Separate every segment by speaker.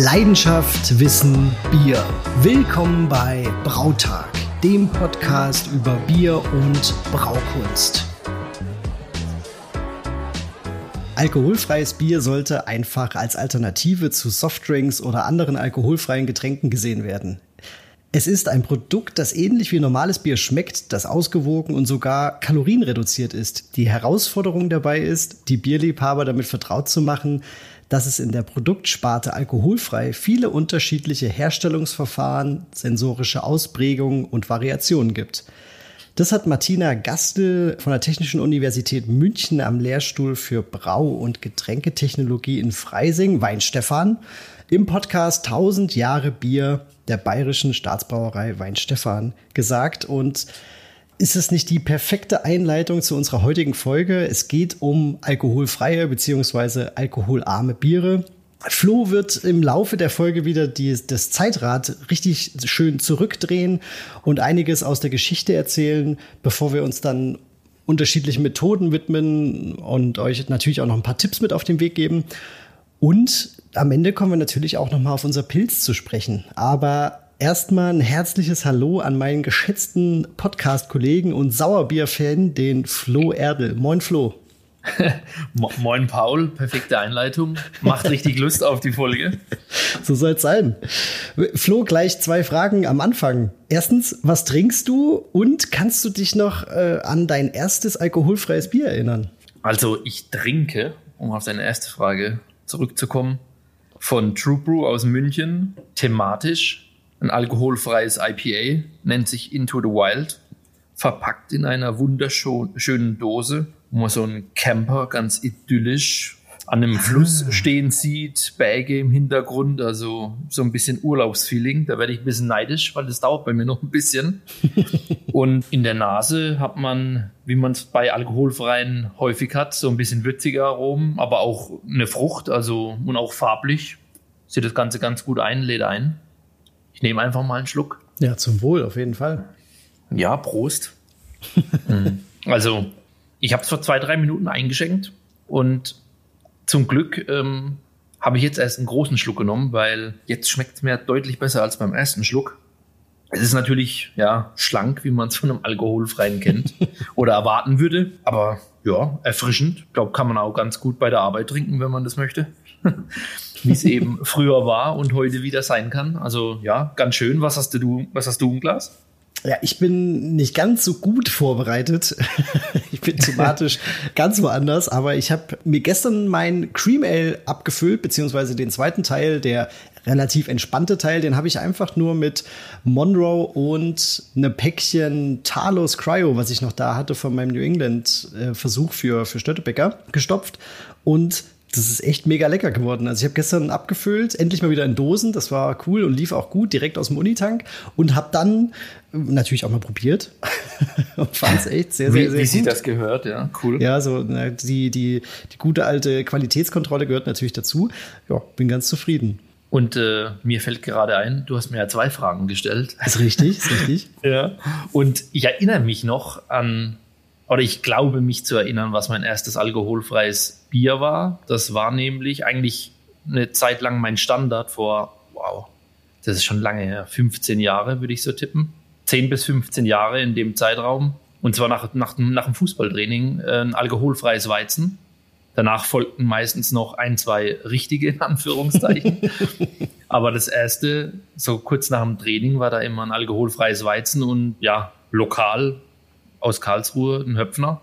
Speaker 1: Leidenschaft, Wissen, Bier. Willkommen bei Brautag, dem Podcast über Bier und Braukunst. Alkoholfreies Bier sollte einfach als Alternative zu Softdrinks oder anderen alkoholfreien Getränken gesehen werden. Es ist ein Produkt, das ähnlich wie normales Bier schmeckt, das ausgewogen und sogar kalorienreduziert ist. Die Herausforderung dabei ist, die Bierliebhaber damit vertraut zu machen, dass es in der Produktsparte alkoholfrei viele unterschiedliche Herstellungsverfahren, sensorische Ausprägungen und Variationen gibt. Das hat Martina Gastel von der Technischen Universität München am Lehrstuhl für Brau- und Getränketechnologie in Freising, Weinstefan, im Podcast 1000 Jahre Bier der Bayerischen Staatsbrauerei Weinstefan gesagt und ist es nicht die perfekte Einleitung zu unserer heutigen Folge? Es geht um alkoholfreie bzw. alkoholarme Biere. Flo wird im Laufe der Folge wieder die, das Zeitrad richtig schön zurückdrehen und einiges aus der Geschichte erzählen, bevor wir uns dann unterschiedlichen Methoden widmen und euch natürlich auch noch ein paar Tipps mit auf den Weg geben. Und am Ende kommen wir natürlich auch noch mal auf unser Pilz zu sprechen. Aber erstmal ein herzliches Hallo an meinen geschätzten Podcast-Kollegen und Sauerbier-Fan, den Flo Erdel. Moin Flo.
Speaker 2: Moin Paul, perfekte Einleitung. Macht richtig Lust auf die Folge.
Speaker 1: So soll es sein. Flo, gleich zwei Fragen am Anfang. Erstens, was trinkst du und kannst du dich noch äh, an dein erstes alkoholfreies Bier erinnern?
Speaker 2: Also ich trinke, um auf deine erste Frage zurückzukommen, von True Brew aus München, thematisch ein alkoholfreies IPA, nennt sich Into the Wild, verpackt in einer wunderschönen Dose, wo man so einen Camper ganz idyllisch an einem Fluss ah. stehen sieht, Berge im Hintergrund, also so ein bisschen Urlaubsfeeling. Da werde ich ein bisschen neidisch, weil das dauert bei mir noch ein bisschen. und in der Nase hat man, wie man es bei alkoholfreien häufig hat, so ein bisschen würzige Aromen, aber auch eine Frucht, also und auch farblich. Sieht das Ganze ganz gut ein, lädt ein. Ich nehme einfach mal einen Schluck.
Speaker 1: Ja, zum Wohl, auf jeden Fall.
Speaker 2: Ja, Prost. Mhm. also, ich habe es vor zwei, drei Minuten eingeschenkt und zum Glück ähm, habe ich jetzt erst einen großen Schluck genommen, weil jetzt schmeckt es mir deutlich besser als beim ersten Schluck. Es ist natürlich ja schlank, wie man es von einem alkoholfreien kennt oder erwarten würde, aber ja, erfrischend. Ich glaube, kann man auch ganz gut bei der Arbeit trinken, wenn man das möchte. wie es eben früher war und heute wieder sein kann. Also ja, ganz schön. Was hast du, was hast du im Glas?
Speaker 1: Ja, ich bin nicht ganz so gut vorbereitet. ich bin thematisch ganz woanders, aber ich habe mir gestern mein Cream Ale abgefüllt, beziehungsweise den zweiten Teil, der relativ entspannte Teil, den habe ich einfach nur mit Monroe und eine Päckchen Talos Cryo, was ich noch da hatte von meinem New England äh, Versuch für, für Stöttebecker, gestopft und das ist echt mega lecker geworden. Also ich habe gestern abgefüllt, endlich mal wieder in Dosen. Das war cool und lief auch gut, direkt aus dem Unitank. Und habe dann natürlich auch mal probiert
Speaker 2: und fand es echt sehr, sehr, sehr, sehr wie, wie gut. das gehört, ja, cool.
Speaker 1: Ja, so na, die, die, die gute alte Qualitätskontrolle gehört natürlich dazu. Ja, bin ganz zufrieden.
Speaker 2: Und äh, mir fällt gerade ein, du hast mir ja zwei Fragen gestellt.
Speaker 1: Ist richtig, ist richtig.
Speaker 2: ja. Und ich erinnere mich noch an oder ich glaube mich zu erinnern, was mein erstes alkoholfreies Bier war. Das war nämlich eigentlich eine Zeit lang mein Standard vor, wow, das ist schon lange her, 15 Jahre würde ich so tippen. 10 bis 15 Jahre in dem Zeitraum. Und zwar nach, nach, nach dem Fußballtraining äh, ein alkoholfreies Weizen. Danach folgten meistens noch ein, zwei richtige, in Anführungszeichen. Aber das erste, so kurz nach dem Training, war da immer ein alkoholfreies Weizen und ja, lokal aus Karlsruhe, ein Höpfner.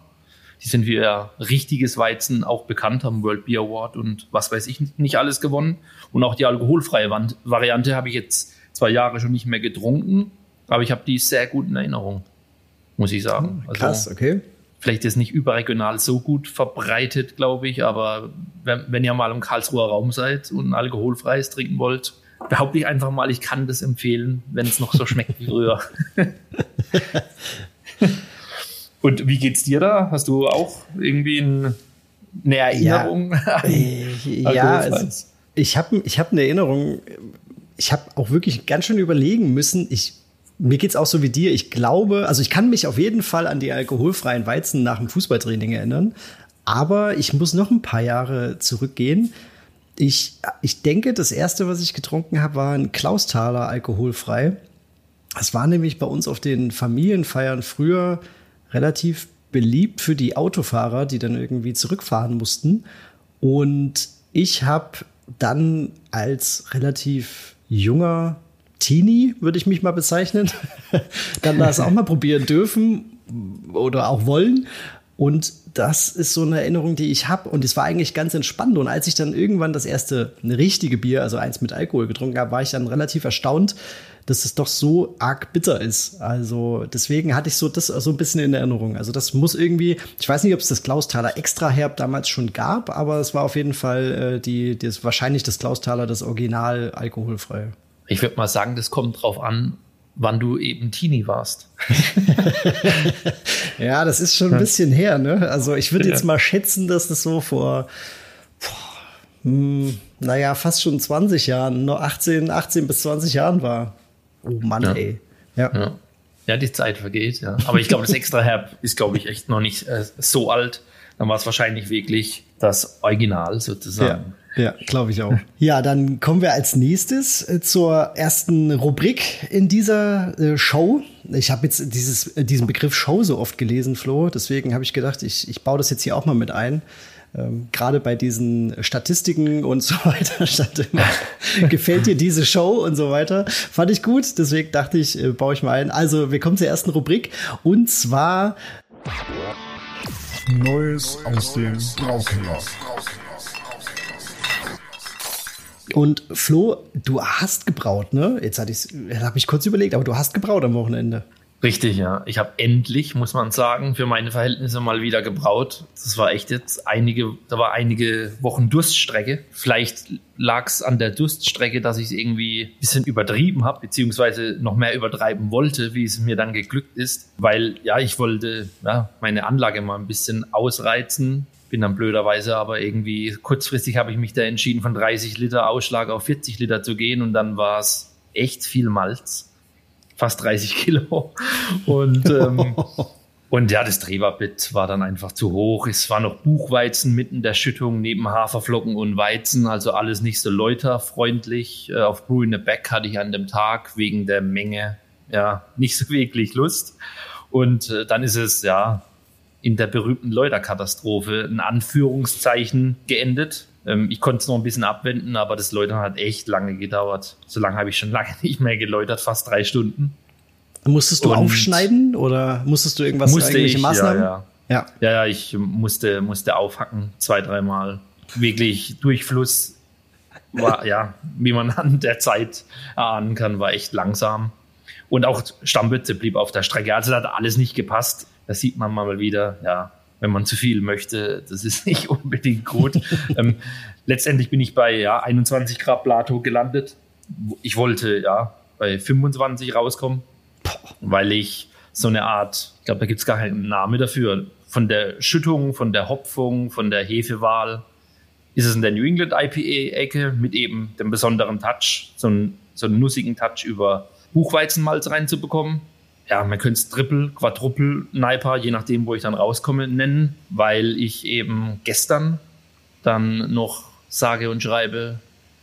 Speaker 2: Die sind wie ihr richtiges Weizen auch bekannt, haben World Beer Award und was weiß ich nicht alles gewonnen. Und auch die alkoholfreie Variante habe ich jetzt zwei Jahre schon nicht mehr getrunken, aber ich habe die sehr gut in Erinnerung, muss ich sagen.
Speaker 1: Also, Krass, okay.
Speaker 2: Vielleicht ist nicht überregional so gut verbreitet, glaube ich, aber wenn, wenn ihr mal im Karlsruher Raum seid und ein alkoholfreies trinken wollt, behaupte ich einfach mal, ich kann das empfehlen, wenn es noch so schmeckt wie früher. Und wie geht's dir da? Hast du auch irgendwie ein, eine Erinnerung?
Speaker 1: Ja, äh, ja also ich habe ich hab eine Erinnerung. Ich habe auch wirklich ganz schön überlegen müssen. Ich, mir geht's auch so wie dir. Ich glaube, also ich kann mich auf jeden Fall an die alkoholfreien Weizen nach dem Fußballtraining erinnern. Aber ich muss noch ein paar Jahre zurückgehen. Ich, ich denke, das erste, was ich getrunken habe, war ein Klausthaler alkoholfrei. Das war nämlich bei uns auf den Familienfeiern früher relativ beliebt für die Autofahrer, die dann irgendwie zurückfahren mussten. Und ich habe dann als relativ junger Teenie, würde ich mich mal bezeichnen, dann das auch mal probieren dürfen oder auch wollen. Und das ist so eine Erinnerung, die ich habe. Und es war eigentlich ganz entspannt. Und als ich dann irgendwann das erste richtige Bier, also eins mit Alkohol getrunken habe, war ich dann relativ erstaunt, dass es doch so arg bitter ist. Also deswegen hatte ich so das so ein bisschen in Erinnerung. Also das muss irgendwie, ich weiß nicht, ob es das Klausthaler Extra Herb damals schon gab, aber es war auf jeden Fall äh, die, das wahrscheinlich das Klausthaler das Original alkoholfrei.
Speaker 2: Ich würde mal sagen, das kommt drauf an, wann du eben Teenie warst.
Speaker 1: ja, das ist schon ein bisschen her, ne? Also ich würde jetzt mal schätzen, dass das so vor, boah, hm, naja, fast schon 20 Jahren, nur 18, 18 bis 20 Jahren war. Oh Mann, ja. ey.
Speaker 2: Ja. ja. ja. die Zeit vergeht, ja. Aber ich glaube, das extra Herb ist, glaube ich, echt noch nicht äh, so alt. Dann war es wahrscheinlich wirklich das Original sozusagen.
Speaker 1: Ja, ja glaube ich auch. Ja, dann kommen wir als nächstes äh, zur ersten Rubrik in dieser äh, Show. Ich habe jetzt dieses, äh, diesen Begriff Show so oft gelesen, Flo. Deswegen habe ich gedacht, ich, ich baue das jetzt hier auch mal mit ein ähm, gerade bei diesen Statistiken und so weiter stand immer, gefällt dir diese Show und so weiter. Fand ich gut, deswegen dachte ich, äh, baue ich mal ein. Also, wir kommen zur ersten Rubrik und zwar
Speaker 3: Neues aus dem Braukeller.
Speaker 1: Und Flo, du hast gebraut, ne? Jetzt hatte ich, habe ich kurz überlegt, aber du hast gebraut am Wochenende.
Speaker 2: Richtig, ja. Ich habe endlich, muss man sagen, für meine Verhältnisse mal wieder gebraut. Das war echt jetzt einige, da war einige Wochen Durststrecke. Vielleicht lag es an der Durststrecke, dass ich es irgendwie ein bisschen übertrieben habe, beziehungsweise noch mehr übertreiben wollte, wie es mir dann geglückt ist. Weil ja, ich wollte ja, meine Anlage mal ein bisschen ausreizen. Bin dann blöderweise aber irgendwie kurzfristig habe ich mich da entschieden, von 30 Liter Ausschlag auf 40 Liter zu gehen und dann war es echt viel Malz fast 30 Kilo. Und, ähm, und ja, das Drehwarbett war dann einfach zu hoch. Es war noch Buchweizen mitten der Schüttung neben Haferflocken und Weizen, also alles nicht so läuterfreundlich. Äh, auf Brew in the Back hatte ich an dem Tag wegen der Menge ja nicht so wirklich Lust. Und äh, dann ist es ja in der berühmten Läuterkatastrophe in Anführungszeichen geendet. Ähm, ich konnte es noch ein bisschen abwenden, aber das Läutern hat echt lange gedauert. So lange habe ich schon lange nicht mehr geläutert, fast drei Stunden.
Speaker 1: Musstest du Und aufschneiden oder musstest du irgendwas
Speaker 2: musste ich, Maßnahmen? Ja, ja. Ja. ja, ich musste, musste aufhacken, zwei, dreimal. Wirklich Durchfluss war, ja, wie man an der Zeit erahnen kann, war echt langsam. Und auch Stammbütze blieb auf der Strecke. Also hat alles nicht gepasst. Das sieht man mal wieder. Ja, wenn man zu viel möchte. Das ist nicht unbedingt gut. ähm, letztendlich bin ich bei ja, 21 Grad Plato gelandet. Ich wollte ja bei 25 rauskommen, weil ich so eine Art, ich glaube, da gibt es gar keinen Namen dafür, von der Schüttung, von der Hopfung, von der Hefewahl, ist es in der New England IPA-Ecke mit eben dem besonderen Touch, so einen, so einen nussigen Touch über Buchweizenmalz reinzubekommen ja, man könnte es Triple, Quadruple Niper, je nachdem, wo ich dann rauskomme, nennen, weil ich eben gestern dann noch sage und schreibe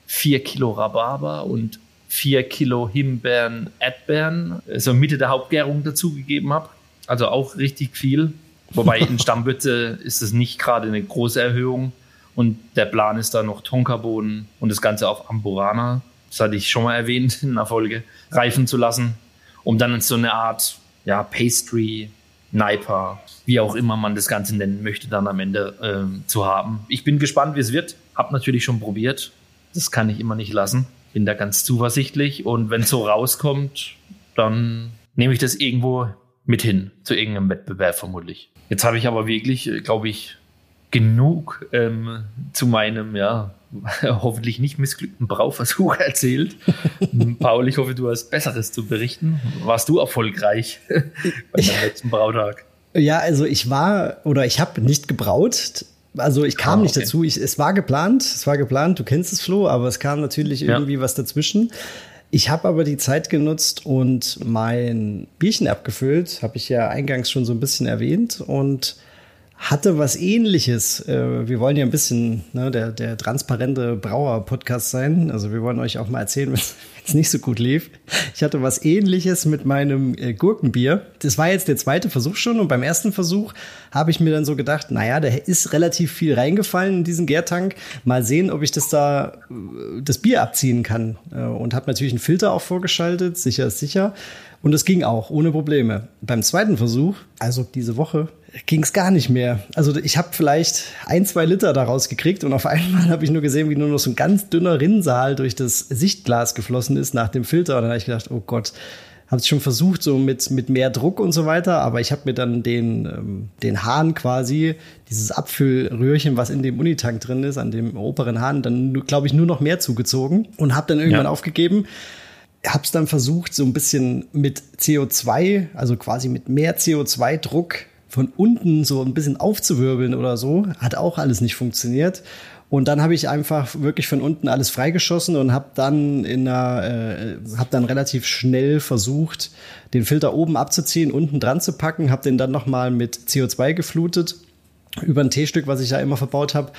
Speaker 2: vier Kilo Rhabarber und vier Kilo Himbeeren, Erdbeeren, so Mitte der Hauptgärung dazugegeben habe. Also auch richtig viel. Wobei in Stammbütte ist es nicht gerade eine große Erhöhung. Und der Plan ist da noch Tonkabohnen und das Ganze auf Amburana, das hatte ich schon mal erwähnt in der Folge, reifen zu lassen um dann so eine Art ja, Pastry, Niper, wie auch immer man das Ganze nennen möchte, dann am Ende ähm, zu haben. Ich bin gespannt, wie es wird. Hab natürlich schon probiert. Das kann ich immer nicht lassen. Bin da ganz zuversichtlich. Und wenn es so rauskommt, dann nehme ich das irgendwo mit hin zu irgendeinem Wettbewerb vermutlich. Jetzt habe ich aber wirklich, äh, glaube ich, genug ähm, zu meinem, ja, hoffentlich nicht missglückten Brauversuch erzählt. Paul, ich hoffe, du hast Besseres zu berichten. Warst du erfolgreich bei deinem letzten Brautag?
Speaker 1: Ja, also ich war oder ich habe nicht gebraut. Also ich kam ah, okay. nicht dazu. Ich, es war geplant, es war geplant. Du kennst es, Flo, aber es kam natürlich irgendwie ja. was dazwischen. Ich habe aber die Zeit genutzt und mein Bierchen abgefüllt, habe ich ja eingangs schon so ein bisschen erwähnt und hatte was ähnliches. Äh, wir wollen ja ein bisschen ne, der, der transparente Brauer-Podcast sein. Also wir wollen euch auch mal erzählen, wenn es nicht so gut lief. Ich hatte was ähnliches mit meinem äh, Gurkenbier. Das war jetzt der zweite Versuch schon und beim ersten Versuch habe ich mir dann so gedacht, naja, da ist relativ viel reingefallen in diesen Gärtank. Mal sehen, ob ich das da äh, das Bier abziehen kann. Und habe natürlich einen Filter auch vorgeschaltet, sicher ist sicher. Und es ging auch ohne Probleme. Beim zweiten Versuch, also diese Woche, ging es gar nicht mehr. Also ich habe vielleicht ein, zwei Liter daraus gekriegt und auf einmal habe ich nur gesehen, wie nur noch so ein ganz dünner Rinnsal durch das Sichtglas geflossen ist nach dem Filter. Und dann habe ich gedacht, oh Gott, habe es schon versucht, so mit, mit mehr Druck und so weiter, aber ich habe mir dann den, ähm, den Hahn quasi, dieses Abfüllröhrchen, was in dem Unitank drin ist, an dem oberen Hahn, dann, glaube ich, nur noch mehr zugezogen und habe dann irgendwann ja. aufgegeben. Habe es dann versucht, so ein bisschen mit CO2, also quasi mit mehr CO2-Druck von unten so ein bisschen aufzuwirbeln oder so, hat auch alles nicht funktioniert. Und dann habe ich einfach wirklich von unten alles freigeschossen und habe dann in einer, äh, habe dann relativ schnell versucht, den Filter oben abzuziehen, unten dran zu packen, habe den dann nochmal mit CO2 geflutet über ein T-Stück, was ich da immer verbaut habe.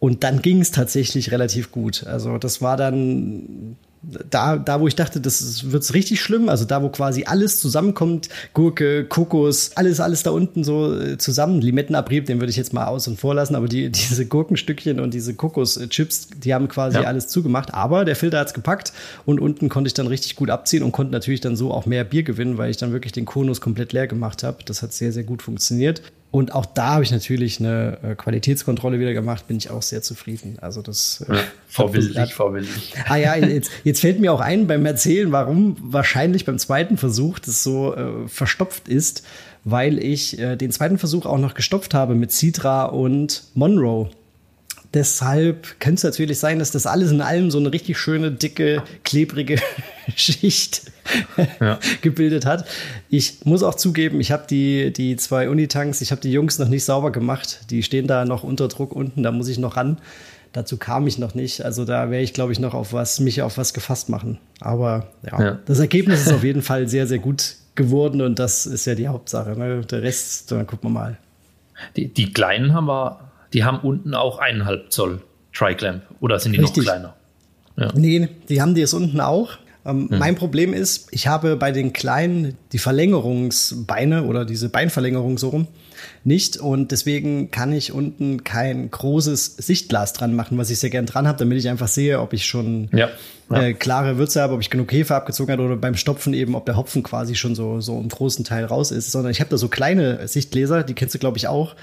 Speaker 1: Und dann ging es tatsächlich relativ gut. Also das war dann da, da, wo ich dachte, das wird's richtig schlimm, also da, wo quasi alles zusammenkommt, Gurke, Kokos, alles, alles da unten so äh, zusammen, Limettenabrieb, den würde ich jetzt mal aus und vorlassen, aber die, diese Gurkenstückchen und diese Kokoschips, die haben quasi ja. alles zugemacht, aber der Filter hat's gepackt und unten konnte ich dann richtig gut abziehen und konnte natürlich dann so auch mehr Bier gewinnen, weil ich dann wirklich den Konus komplett leer gemacht habe. Das hat sehr, sehr gut funktioniert. Und auch da habe ich natürlich eine äh, Qualitätskontrolle wieder gemacht, bin ich auch sehr zufrieden. Also das
Speaker 2: äh, ja, vorbildlich, vorbildlich.
Speaker 1: Ah ja, jetzt, jetzt fällt mir auch ein beim Erzählen, warum wahrscheinlich beim zweiten Versuch das so äh, verstopft ist, weil ich äh, den zweiten Versuch auch noch gestopft habe mit Citra und Monroe. Deshalb könnte es natürlich sein, dass das alles in allem so eine richtig schöne, dicke, klebrige Schicht ja. gebildet hat. Ich muss auch zugeben, ich habe die, die zwei Unitanks, ich habe die Jungs noch nicht sauber gemacht. Die stehen da noch unter Druck unten, da muss ich noch ran. Dazu kam ich noch nicht. Also da wäre ich, glaube ich, noch auf was, mich auf was gefasst machen. Aber ja, ja, das Ergebnis ist auf jeden Fall sehr, sehr gut geworden und das ist ja die Hauptsache. Ne? Der Rest, dann gucken wir mal.
Speaker 2: Die, die kleinen haben wir die haben unten auch eineinhalb Zoll Triclamp oder sind die Richtig. noch kleiner?
Speaker 1: Ja. Nee, die haben die es unten auch. Ähm, hm. Mein Problem ist, ich habe bei den kleinen die Verlängerungsbeine oder diese Beinverlängerung so rum nicht und deswegen kann ich unten kein großes Sichtglas dran machen, was ich sehr gern dran habe, damit ich einfach sehe, ob ich schon ja. Ja. Äh, klare Würze habe, ob ich genug Hefe abgezogen habe oder beim Stopfen eben, ob der Hopfen quasi schon so so im großen Teil raus ist, sondern ich habe da so kleine Sichtgläser, die kennst du glaube ich auch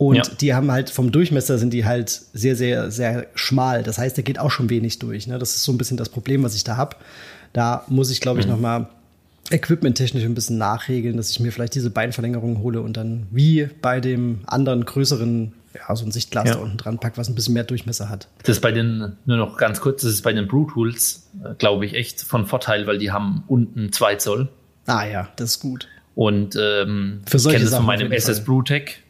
Speaker 1: und ja. die haben halt vom Durchmesser sind die halt sehr, sehr, sehr schmal. Das heißt, der geht auch schon wenig durch. Ne? Das ist so ein bisschen das Problem, was ich da habe. Da muss ich, glaube ich, mhm. noch mal equipmenttechnisch ein bisschen nachregeln, dass ich mir vielleicht diese Beinverlängerung hole und dann wie bei dem anderen größeren, ja, so ein Sichtglas ja. da unten dran packe, was ein bisschen mehr Durchmesser hat.
Speaker 2: Das ist bei den, nur noch ganz kurz, das ist bei den Brew Tools, äh, glaube ich, echt von Vorteil, weil die haben unten zwei Zoll.
Speaker 1: Ah ja, das ist gut.
Speaker 2: Und ähm, Für solche ich kenne das von meinem SS Brewtech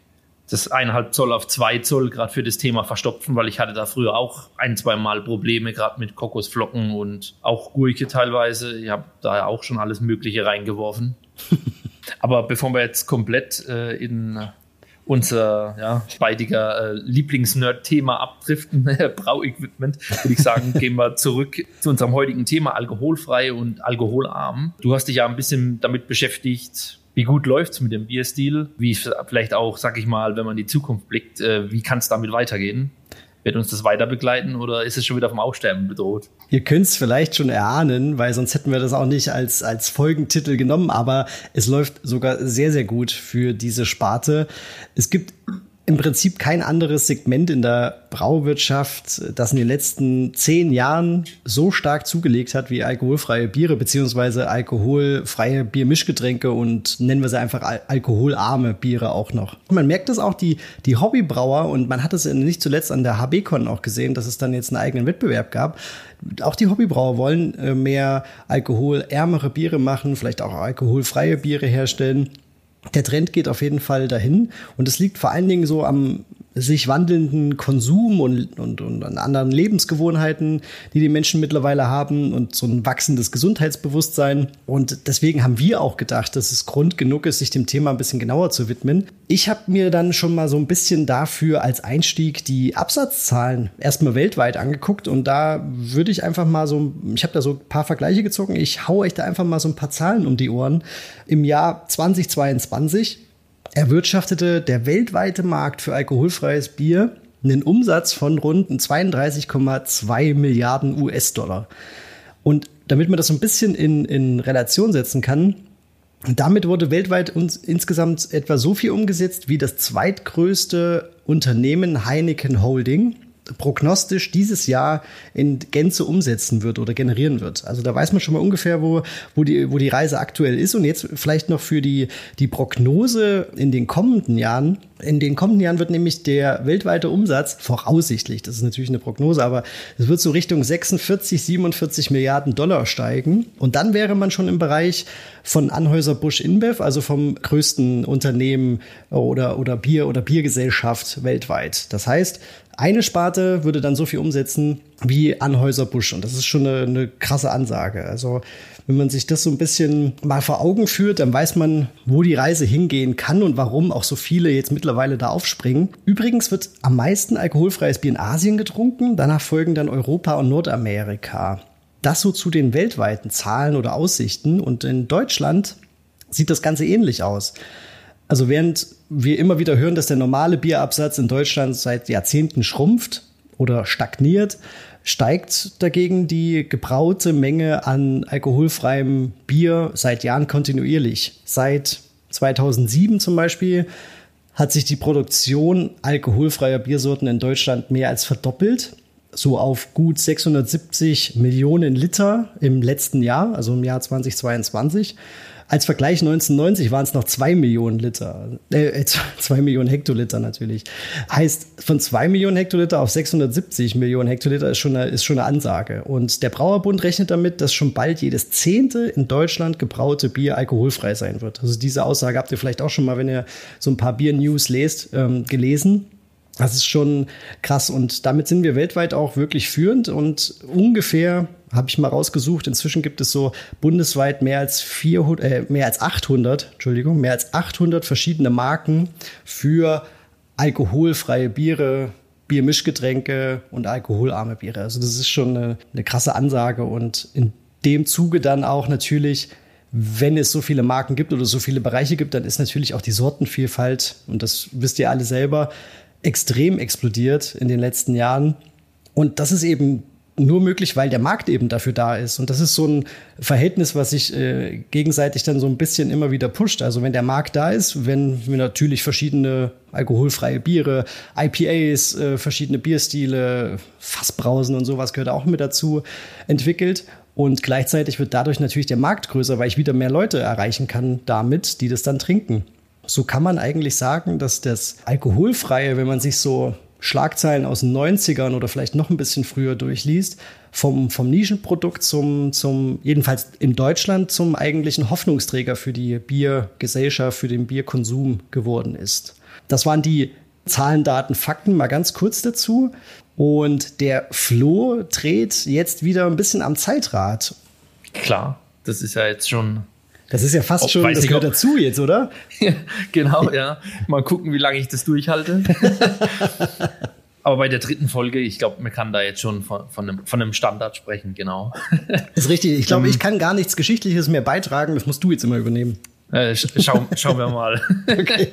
Speaker 2: das eineinhalb Zoll auf zwei Zoll gerade für das Thema Verstopfen, weil ich hatte da früher auch ein, zwei Mal Probleme, gerade mit Kokosflocken und auch Gurke teilweise. Ich habe da auch schon alles Mögliche reingeworfen. Aber bevor wir jetzt komplett äh, in unser ja, beidiger äh, Lieblingsnerd-Thema abdriften, Brauequipment, würde ich sagen, gehen wir zurück zu unserem heutigen Thema alkoholfrei und alkoholarm. Du hast dich ja ein bisschen damit beschäftigt, wie gut läuft es mit dem Bierstil? Wie vielleicht auch, sag ich mal, wenn man in die Zukunft blickt, äh, wie kann es damit weitergehen? Wird uns das weiter begleiten oder ist es schon wieder vom Aussterben bedroht?
Speaker 1: Ihr könnt es vielleicht schon erahnen, weil sonst hätten wir das auch nicht als, als Folgentitel genommen, aber es läuft sogar sehr, sehr gut für diese Sparte. Es gibt im Prinzip kein anderes Segment in der Brauwirtschaft, das in den letzten zehn Jahren so stark zugelegt hat wie alkoholfreie Biere beziehungsweise alkoholfreie Biermischgetränke und nennen wir sie einfach al alkoholarme Biere auch noch. Man merkt es auch, die, die Hobbybrauer und man hat es nicht zuletzt an der HB-Con auch gesehen, dass es dann jetzt einen eigenen Wettbewerb gab. Auch die Hobbybrauer wollen äh, mehr alkoholärmere Biere machen, vielleicht auch alkoholfreie Biere herstellen der Trend geht auf jeden Fall dahin. Und es liegt vor allen Dingen so am sich wandelnden Konsum und, und, und anderen Lebensgewohnheiten, die die Menschen mittlerweile haben und so ein wachsendes Gesundheitsbewusstsein. Und deswegen haben wir auch gedacht, dass es Grund genug ist, sich dem Thema ein bisschen genauer zu widmen. Ich habe mir dann schon mal so ein bisschen dafür als Einstieg die Absatzzahlen erstmal weltweit angeguckt und da würde ich einfach mal so, ich habe da so ein paar Vergleiche gezogen, ich haue euch da einfach mal so ein paar Zahlen um die Ohren. Im Jahr 2022 erwirtschaftete der weltweite Markt für alkoholfreies Bier einen Umsatz von rund 32,2 Milliarden US-Dollar. Und damit man das so ein bisschen in, in Relation setzen kann, damit wurde weltweit uns insgesamt etwa so viel umgesetzt wie das zweitgrößte Unternehmen Heineken Holding prognostisch dieses Jahr in Gänze umsetzen wird oder generieren wird. Also da weiß man schon mal ungefähr, wo, wo, die, wo die Reise aktuell ist. Und jetzt vielleicht noch für die, die Prognose in den kommenden Jahren. In den kommenden Jahren wird nämlich der weltweite Umsatz voraussichtlich, das ist natürlich eine Prognose, aber es wird so Richtung 46, 47 Milliarden Dollar steigen. Und dann wäre man schon im Bereich von Anhäuser Busch InBev, also vom größten Unternehmen oder, oder Bier oder Biergesellschaft weltweit. Das heißt, eine Sparte würde dann so viel umsetzen wie Anhäuser Busch. Und das ist schon eine, eine krasse Ansage. Also wenn man sich das so ein bisschen mal vor Augen führt, dann weiß man, wo die Reise hingehen kann und warum auch so viele jetzt mittlerweile da aufspringen. Übrigens wird am meisten alkoholfreies Bier in Asien getrunken, danach folgen dann Europa und Nordamerika. Das so zu den weltweiten Zahlen oder Aussichten. Und in Deutschland sieht das Ganze ähnlich aus. Also während wir immer wieder hören, dass der normale Bierabsatz in Deutschland seit Jahrzehnten schrumpft oder stagniert, steigt dagegen die gebraute Menge an alkoholfreiem Bier seit Jahren kontinuierlich. Seit 2007 zum Beispiel hat sich die Produktion alkoholfreier Biersorten in Deutschland mehr als verdoppelt, so auf gut 670 Millionen Liter im letzten Jahr, also im Jahr 2022. Als Vergleich 1990 waren es noch zwei Millionen Liter, äh, zwei Millionen Hektoliter natürlich. Heißt, von zwei Millionen Hektoliter auf 670 Millionen Hektoliter ist schon, eine, ist schon eine Ansage. Und der Brauerbund rechnet damit, dass schon bald jedes zehnte in Deutschland gebraute Bier alkoholfrei sein wird. Also diese Aussage habt ihr vielleicht auch schon mal, wenn ihr so ein paar Bier-News lest, ähm, gelesen. Das ist schon krass und damit sind wir weltweit auch wirklich führend und ungefähr habe ich mal rausgesucht. Inzwischen gibt es so bundesweit mehr als 400, äh, mehr als 800, Entschuldigung, mehr als 800 verschiedene Marken für alkoholfreie Biere, Biermischgetränke und alkoholarme Biere. Also das ist schon eine, eine krasse Ansage und in dem Zuge dann auch natürlich wenn es so viele Marken gibt oder so viele Bereiche gibt, dann ist natürlich auch die Sortenvielfalt, und das wisst ihr alle selber, extrem explodiert in den letzten Jahren. Und das ist eben nur möglich, weil der Markt eben dafür da ist. Und das ist so ein Verhältnis, was sich äh, gegenseitig dann so ein bisschen immer wieder pusht. Also wenn der Markt da ist, wenn wir natürlich verschiedene alkoholfreie Biere, IPAs, äh, verschiedene Bierstile, Fassbrausen und sowas gehört auch mit dazu entwickelt. Und gleichzeitig wird dadurch natürlich der Markt größer, weil ich wieder mehr Leute erreichen kann damit, die das dann trinken. So kann man eigentlich sagen, dass das Alkoholfreie, wenn man sich so Schlagzeilen aus den 90ern oder vielleicht noch ein bisschen früher durchliest, vom, vom Nischenprodukt zum, zum, jedenfalls in Deutschland, zum eigentlichen Hoffnungsträger für die Biergesellschaft, für den Bierkonsum geworden ist. Das waren die Zahlen, Daten, Fakten mal ganz kurz dazu. Und der Flo dreht jetzt wieder ein bisschen am Zeitrad.
Speaker 2: Klar, das ist ja jetzt schon
Speaker 1: das ist ja fast ob, schon, das gehört ob, dazu jetzt, oder?
Speaker 2: genau, ja. Mal gucken, wie lange ich das durchhalte. Aber bei der dritten Folge, ich glaube, man kann da jetzt schon von, von, einem, von einem Standard sprechen, genau.
Speaker 1: Das ist richtig. Ich glaube, ähm, ich kann gar nichts Geschichtliches mehr beitragen. Das musst du jetzt immer übernehmen.
Speaker 2: Äh, schau, schauen wir mal. okay.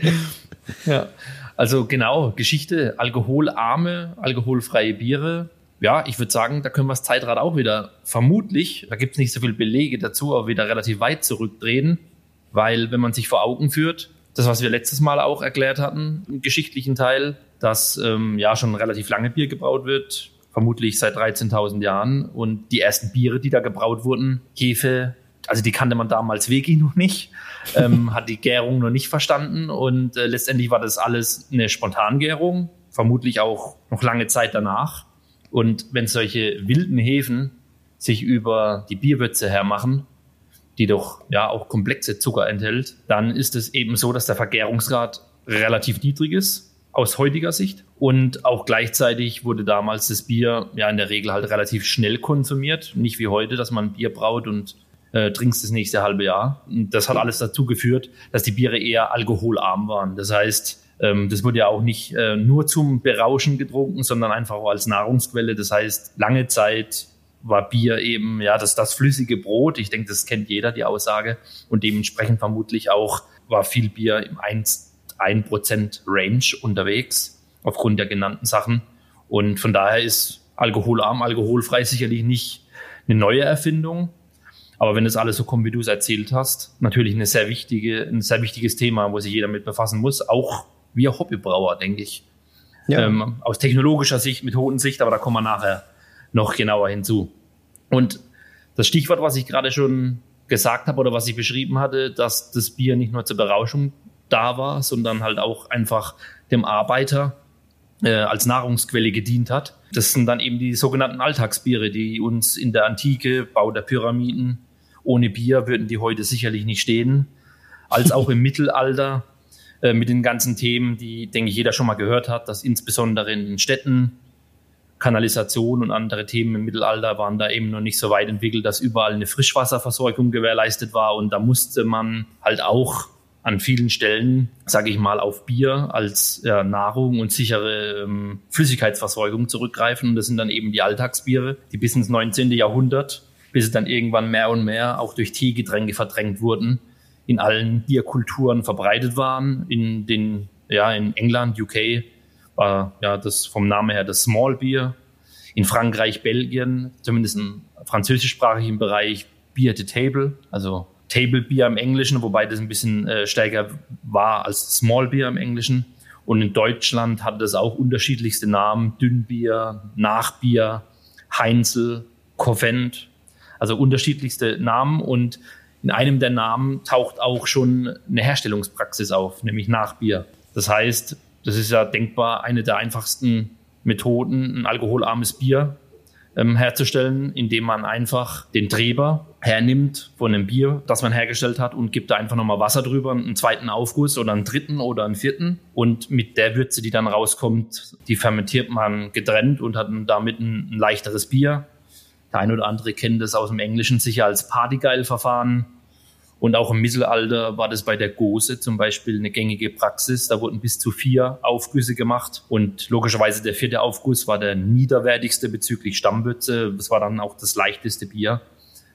Speaker 2: Ja. Also genau, Geschichte, alkoholarme, alkoholfreie Biere, ja, ich würde sagen, da können wir das Zeitrad auch wieder vermutlich, da gibt es nicht so viele Belege dazu, aber wieder relativ weit zurückdrehen, weil wenn man sich vor Augen führt, das, was wir letztes Mal auch erklärt hatten, im geschichtlichen Teil, dass ähm, ja schon relativ lange Bier gebraut wird, vermutlich seit 13.000 Jahren und die ersten Biere, die da gebraut wurden, Hefe, also die kannte man damals wirklich noch nicht, ähm, hat die Gärung noch nicht verstanden und äh, letztendlich war das alles eine Spontangärung, vermutlich auch noch lange Zeit danach. Und wenn solche wilden Hefen sich über die Bierwürze hermachen, die doch ja auch komplexe Zucker enthält, dann ist es eben so, dass der Vergärungsgrad relativ niedrig ist. aus heutiger Sicht. Und auch gleichzeitig wurde damals das Bier ja in der Regel halt relativ schnell konsumiert. Nicht wie heute, dass man Bier braut und äh, trinkst das nächste halbe Jahr. Und das hat alles dazu geführt, dass die Biere eher alkoholarm waren. Das heißt, ähm, das wurde ja auch nicht äh, nur zum Berauschen getrunken, sondern einfach auch als Nahrungsquelle. Das heißt, lange Zeit war Bier eben ja das, das flüssige Brot. Ich denke, das kennt jeder, die Aussage. Und dementsprechend vermutlich auch war viel Bier im 1, 1% Range unterwegs, aufgrund der genannten Sachen. Und von daher ist alkoholarm, alkoholfrei sicherlich nicht eine neue Erfindung. Aber wenn das alles so kommt, wie du es erzählt hast, natürlich eine sehr wichtige, ein sehr wichtiges Thema, wo sich jeder mit befassen muss. Auch wir Hobbybrauer, denke ich. Ja. Ähm, aus technologischer Sicht, Methodensicht, aber da kommen wir nachher noch genauer hinzu. Und das Stichwort, was ich gerade schon gesagt habe oder was ich beschrieben hatte, dass das Bier nicht nur zur Berauschung da war, sondern halt auch einfach dem Arbeiter äh, als Nahrungsquelle gedient hat. Das sind dann eben die sogenannten Alltagsbiere, die uns in der Antike, Bau der Pyramiden, ohne Bier würden die heute sicherlich nicht stehen, als auch im Mittelalter äh, mit den ganzen Themen, die, denke ich, jeder schon mal gehört hat, dass insbesondere in den Städten Kanalisation und andere Themen im Mittelalter waren da eben noch nicht so weit entwickelt, dass überall eine Frischwasserversorgung gewährleistet war. Und da musste man halt auch an vielen Stellen, sage ich mal, auf Bier als ja, Nahrung und sichere ähm, Flüssigkeitsversorgung zurückgreifen. Und das sind dann eben die Alltagsbiere, die bis ins 19. Jahrhundert, bis es dann irgendwann mehr und mehr auch durch Teegetränke verdrängt wurden, in allen Bierkulturen verbreitet waren. In den, ja, in England, UK war ja das vom Namen her das Small Beer. In Frankreich, Belgien, zumindest im französischsprachigen Bereich Beer to Table, also Table Beer im Englischen, wobei das ein bisschen äh, stärker war als Small Beer im Englischen. Und in Deutschland hatte das auch unterschiedlichste Namen: Dünnbier, Nachbier, Heinzel, Covent, also unterschiedlichste Namen. Und in einem der Namen taucht auch schon eine Herstellungspraxis auf, nämlich Nachbier. Das heißt, das ist ja denkbar eine der einfachsten Methoden, ein alkoholarmes Bier ähm, herzustellen, indem man einfach den Treber hernimmt von einem Bier, das man hergestellt hat und gibt da einfach nochmal Wasser drüber, einen zweiten Aufguss oder einen dritten oder einen vierten. Und mit der Würze, die dann rauskommt, die fermentiert man getrennt und hat damit ein, ein leichteres Bier. Der ein oder andere kennt das aus dem Englischen sicher als Partygeil-Verfahren. Und auch im Mittelalter war das bei der Gose zum Beispiel eine gängige Praxis. Da wurden bis zu vier Aufgüsse gemacht. Und logischerweise der vierte Aufguss war der niederwertigste bezüglich Stammwürze. Das war dann auch das leichteste Bier,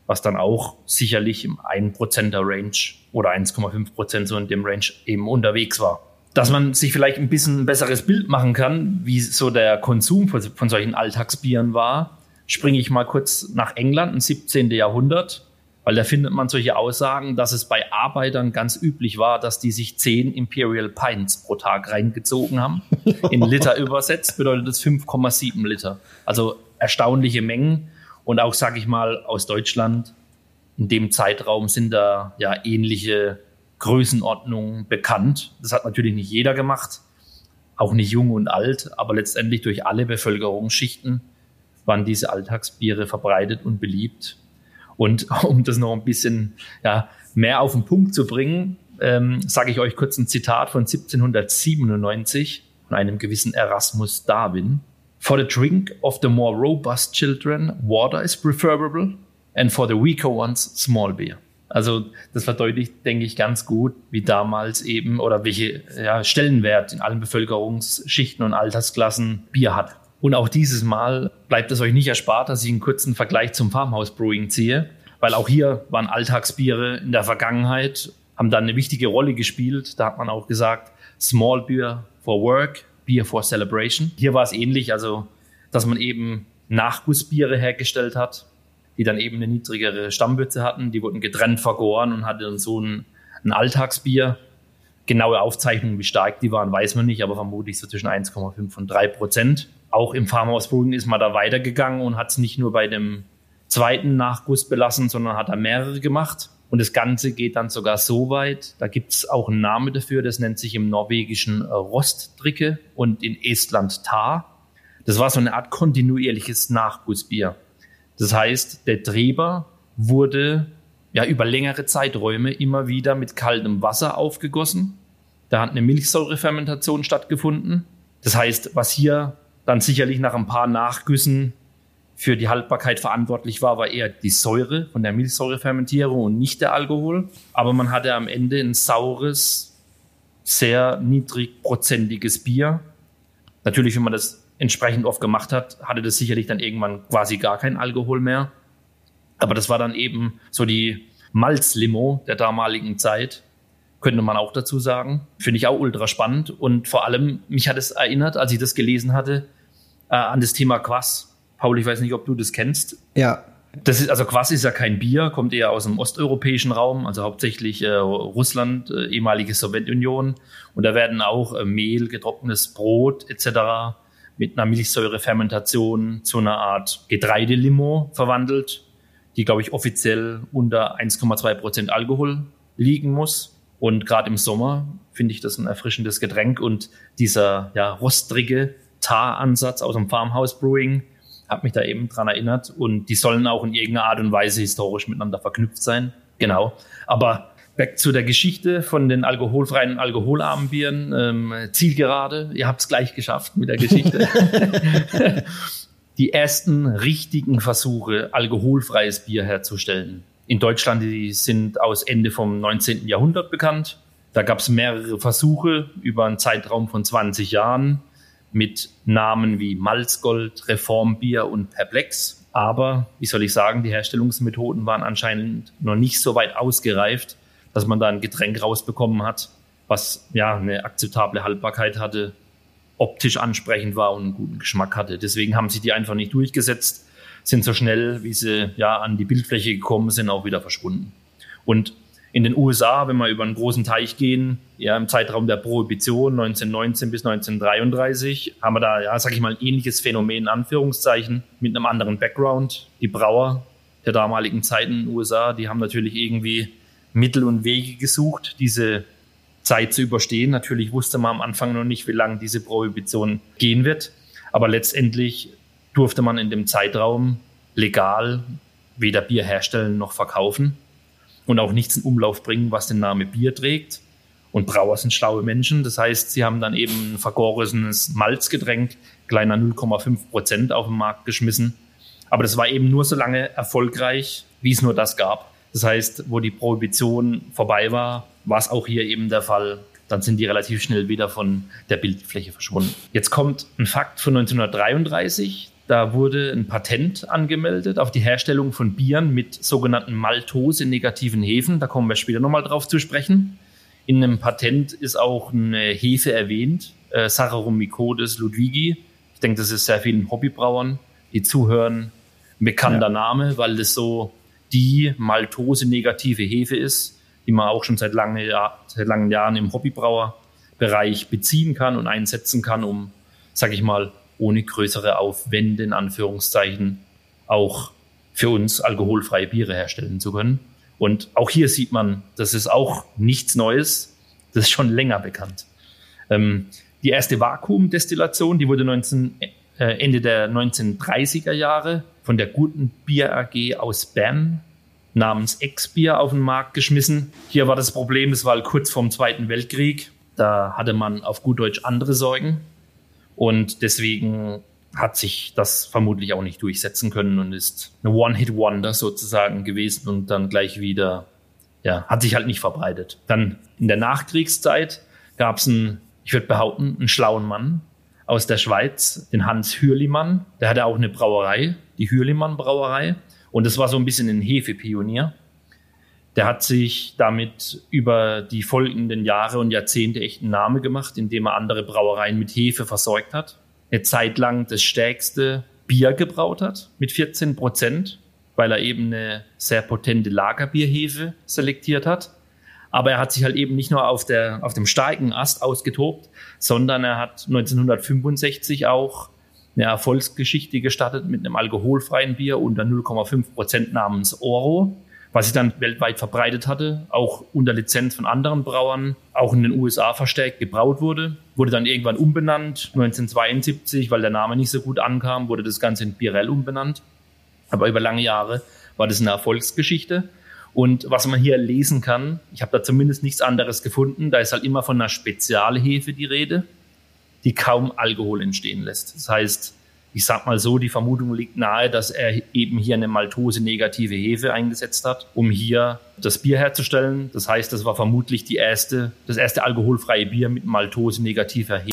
Speaker 2: was dann auch sicherlich im 1%er Range oder 1,5% so in dem Range eben unterwegs war. Dass man sich vielleicht ein bisschen ein besseres Bild machen kann, wie so der Konsum von solchen Alltagsbieren war, springe ich mal kurz nach England, im 17. Jahrhundert. Weil da findet man solche Aussagen, dass es bei Arbeitern ganz üblich war, dass die sich zehn Imperial Pints pro Tag reingezogen haben. In Liter übersetzt bedeutet das 5,7 Liter. Also erstaunliche Mengen. Und auch, sage ich mal, aus Deutschland in dem Zeitraum sind da ja ähnliche Größenordnungen bekannt. Das hat natürlich nicht jeder gemacht, auch nicht jung und alt, aber letztendlich durch alle Bevölkerungsschichten waren diese Alltagsbiere verbreitet und beliebt. Und um das noch ein bisschen ja, mehr auf den Punkt zu bringen, ähm, sage ich euch kurz ein Zitat von 1797 von einem gewissen Erasmus Darwin. For the drink of the more robust children, water is preferable, and for the weaker ones, small beer. Also das verdeutlicht, denke ich, ganz gut, wie damals eben oder welche ja, Stellenwert in allen Bevölkerungsschichten und Altersklassen Bier hat. Und auch dieses Mal bleibt es euch nicht erspart, dass ich einen kurzen Vergleich zum Farmhouse Brewing ziehe, weil auch hier waren Alltagsbiere in der Vergangenheit, haben dann eine wichtige Rolle gespielt. Da hat man auch gesagt, Small Beer for Work, Beer for Celebration. Hier war es ähnlich, also dass man eben Nachgussbiere hergestellt hat, die dann eben eine niedrigere Stammwürze hatten. Die wurden getrennt vergoren und hatten so ein, ein Alltagsbier. Genaue Aufzeichnungen, wie stark die waren, weiß man nicht, aber vermutlich so zwischen 1,5 und 3 Prozent auch im Farmhaus Brewing ist man da weitergegangen und hat es nicht nur bei dem zweiten Nachguss belassen, sondern hat da mehrere gemacht. Und das Ganze geht dann sogar so weit, da gibt es auch einen Namen dafür, das nennt sich im norwegischen Rostdricke und in Estland Tar. Das war so eine Art kontinuierliches Nachgussbier. Das heißt, der Treber wurde ja über längere Zeiträume immer wieder mit kaltem Wasser aufgegossen Da hat eine Milchsäurefermentation stattgefunden. Das heißt, was hier dann sicherlich nach ein paar Nachgüssen für die Haltbarkeit verantwortlich war, war eher die Säure von der Milchsäurefermentierung und nicht der Alkohol. Aber man hatte am Ende ein saures, sehr niedrigprozentiges Bier. Natürlich, wenn man das entsprechend oft gemacht hat, hatte das sicherlich dann irgendwann quasi gar keinen Alkohol mehr. Aber das war dann eben so die Malzlimo der damaligen Zeit, könnte man auch dazu sagen. Finde ich auch ultra spannend. Und vor allem, mich hat es erinnert, als ich das gelesen hatte, äh, an das Thema Quass. Paul, ich weiß nicht, ob du das kennst.
Speaker 1: Ja.
Speaker 2: Das ist, also Quass ist ja kein Bier, kommt eher aus dem osteuropäischen Raum, also hauptsächlich äh, Russland, äh, ehemalige Sowjetunion. Und da werden auch äh, Mehl, getrocknetes Brot etc. mit einer Milchsäurefermentation zu einer Art Getreidelimo verwandelt die, glaube ich, offiziell unter 1,2 Prozent Alkohol liegen muss. Und gerade im Sommer finde ich das ein erfrischendes Getränk. Und dieser ja, rostrige Tar-Ansatz aus dem Farmhouse Brewing hat mich da eben dran erinnert. Und die sollen auch in irgendeiner Art und Weise historisch miteinander verknüpft sein. Genau. Aber back zu der Geschichte von den alkoholfreien und alkoholarmen Bieren. Ähm, Zielgerade, ihr habt es gleich geschafft mit der Geschichte. die ersten richtigen Versuche, alkoholfreies Bier herzustellen. In Deutschland, die sind aus Ende vom 19. Jahrhundert bekannt. Da gab es mehrere Versuche über einen Zeitraum von 20 Jahren mit Namen wie Malzgold, Reformbier und Perplex. Aber, wie soll ich sagen, die Herstellungsmethoden waren anscheinend noch nicht so weit ausgereift, dass man da ein Getränk rausbekommen hat, was ja eine akzeptable Haltbarkeit hatte optisch ansprechend war und einen guten Geschmack hatte. Deswegen haben sie die einfach nicht durchgesetzt, sind so schnell, wie sie ja an die Bildfläche gekommen sind, auch wieder verschwunden. Und in den USA, wenn wir über einen großen Teich gehen, ja, im Zeitraum der Prohibition 1919 bis 1933, haben wir da, ja, sag ich mal, ein ähnliches Phänomen, in Anführungszeichen, mit einem anderen Background. Die Brauer der damaligen Zeiten in den USA, die haben natürlich irgendwie Mittel und Wege gesucht, diese Zeit zu überstehen. Natürlich wusste man am Anfang noch nicht, wie lange diese Prohibition gehen wird. Aber letztendlich durfte man in dem Zeitraum legal weder Bier herstellen noch verkaufen und auch nichts in Umlauf bringen, was den Namen Bier trägt. Und Brauer sind schlaue Menschen. Das heißt, sie haben dann eben ein vergorenes Malzgetränk, kleiner 0,5 Prozent auf den Markt geschmissen. Aber das war eben nur so lange erfolgreich, wie es nur das gab. Das heißt, wo die Prohibition vorbei war, war es auch hier eben der Fall. Dann sind die relativ schnell wieder von der Bildfläche verschwunden. Jetzt kommt ein Fakt von 1933. Da wurde ein Patent angemeldet auf die Herstellung von Bieren mit sogenannten Maltose-negativen Hefen. Da kommen wir später nochmal drauf zu sprechen. In einem Patent ist auch eine Hefe erwähnt, äh, Saccharomycodes ludwigi. Ich denke, das ist sehr vielen Hobbybrauern, die zuhören, ein bekannter ja. Name, weil das so die Maltose-negative Hefe ist die man auch schon seit, lange, seit langen Jahren im Hobbybrauerbereich beziehen kann und einsetzen kann, um, sag ich mal, ohne größere Aufwände in Anführungszeichen auch für uns alkoholfreie Biere herstellen zu können. Und auch hier sieht man, das ist auch nichts Neues, das ist schon länger bekannt. Ähm, die erste Vakuumdestillation, die wurde 19, äh, Ende der 1930er Jahre von der Guten Bier AG aus Bern namens Ex-Bier auf den Markt geschmissen. Hier war das Problem, es war kurz vorm Zweiten Weltkrieg. Da hatte man auf gut Deutsch andere Sorgen. Und deswegen hat sich das vermutlich auch nicht durchsetzen können und ist eine One-Hit-Wonder sozusagen gewesen und dann gleich wieder, ja, hat sich halt nicht verbreitet. Dann in der Nachkriegszeit gab es einen, ich würde behaupten, einen schlauen Mann aus der Schweiz, den Hans Hürlimann. Der hatte auch eine Brauerei, die Hürlimann Brauerei. Und das war so ein bisschen ein Hefepionier. Der hat sich damit über die folgenden Jahre und Jahrzehnte echt einen Namen gemacht, indem er andere Brauereien mit Hefe versorgt hat. Eine Zeit lang das stärkste Bier gebraut hat mit 14 Prozent, weil er eben eine sehr potente Lagerbierhefe selektiert hat. Aber er hat sich halt eben nicht nur auf, der, auf dem starken Ast ausgetobt, sondern er hat 1965 auch eine Erfolgsgeschichte gestartet mit einem alkoholfreien Bier unter 0,5 Prozent namens Oro, was sich dann weltweit verbreitet hatte, auch unter Lizenz von anderen Brauern, auch in den USA verstärkt gebraut wurde, wurde dann irgendwann umbenannt, 1972, weil der Name nicht so gut ankam, wurde das Ganze in Birell umbenannt. Aber über lange Jahre war das eine Erfolgsgeschichte. Und was man hier lesen kann, ich habe da zumindest nichts anderes gefunden, da ist halt immer von einer Spezialhefe die Rede, die kaum Alkohol entstehen lässt. Das heißt, ich sag mal so, die Vermutung liegt nahe, dass er eben hier eine maltose-negative Hefe eingesetzt hat, um hier das Bier herzustellen. Das heißt, das war vermutlich die erste, das erste alkoholfreie Bier mit maltose-negativer Hefe.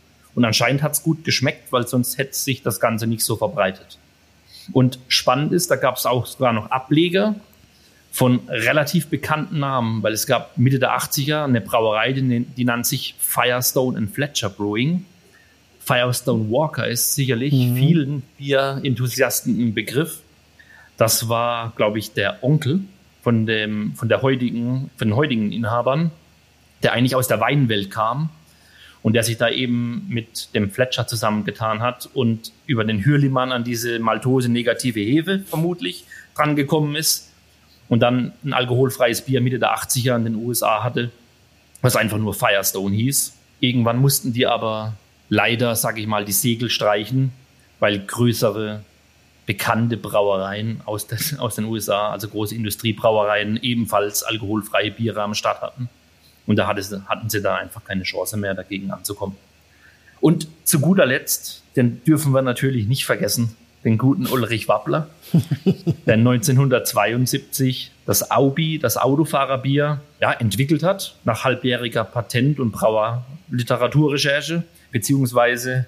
Speaker 2: und anscheinend hat es gut geschmeckt, weil sonst hätte sich das Ganze nicht so verbreitet. Und spannend ist, da gab es auch sogar noch Ableger von relativ bekannten Namen, weil es gab Mitte der 80er eine Brauerei, die, die nannte sich Firestone and Fletcher Brewing. Firestone Walker ist sicherlich mhm. vielen Bier-Enthusiasten im Begriff. Das war, glaube ich, der Onkel von, dem, von, der heutigen, von den heutigen Inhabern, der eigentlich aus der Weinwelt kam und der sich da eben mit dem Fletcher zusammengetan hat und über den Hürlimann an diese maltose negative Hefe vermutlich drangekommen ist und dann ein alkoholfreies Bier Mitte der 80er in den USA hatte, was einfach nur Firestone hieß. Irgendwann mussten die aber leider, sag ich mal, die Segel streichen, weil größere bekannte Brauereien aus, des, aus den USA, also große Industriebrauereien, ebenfalls alkoholfreie Biere am Start hatten. Und da hatten sie da einfach keine Chance mehr, dagegen anzukommen. Und zu guter Letzt, den dürfen wir natürlich nicht vergessen, den guten Ulrich Wappler, der 1972 das Aubi, das Autofahrerbier, ja, entwickelt hat, nach halbjähriger Patent- und Brauerliteraturrecherche, beziehungsweise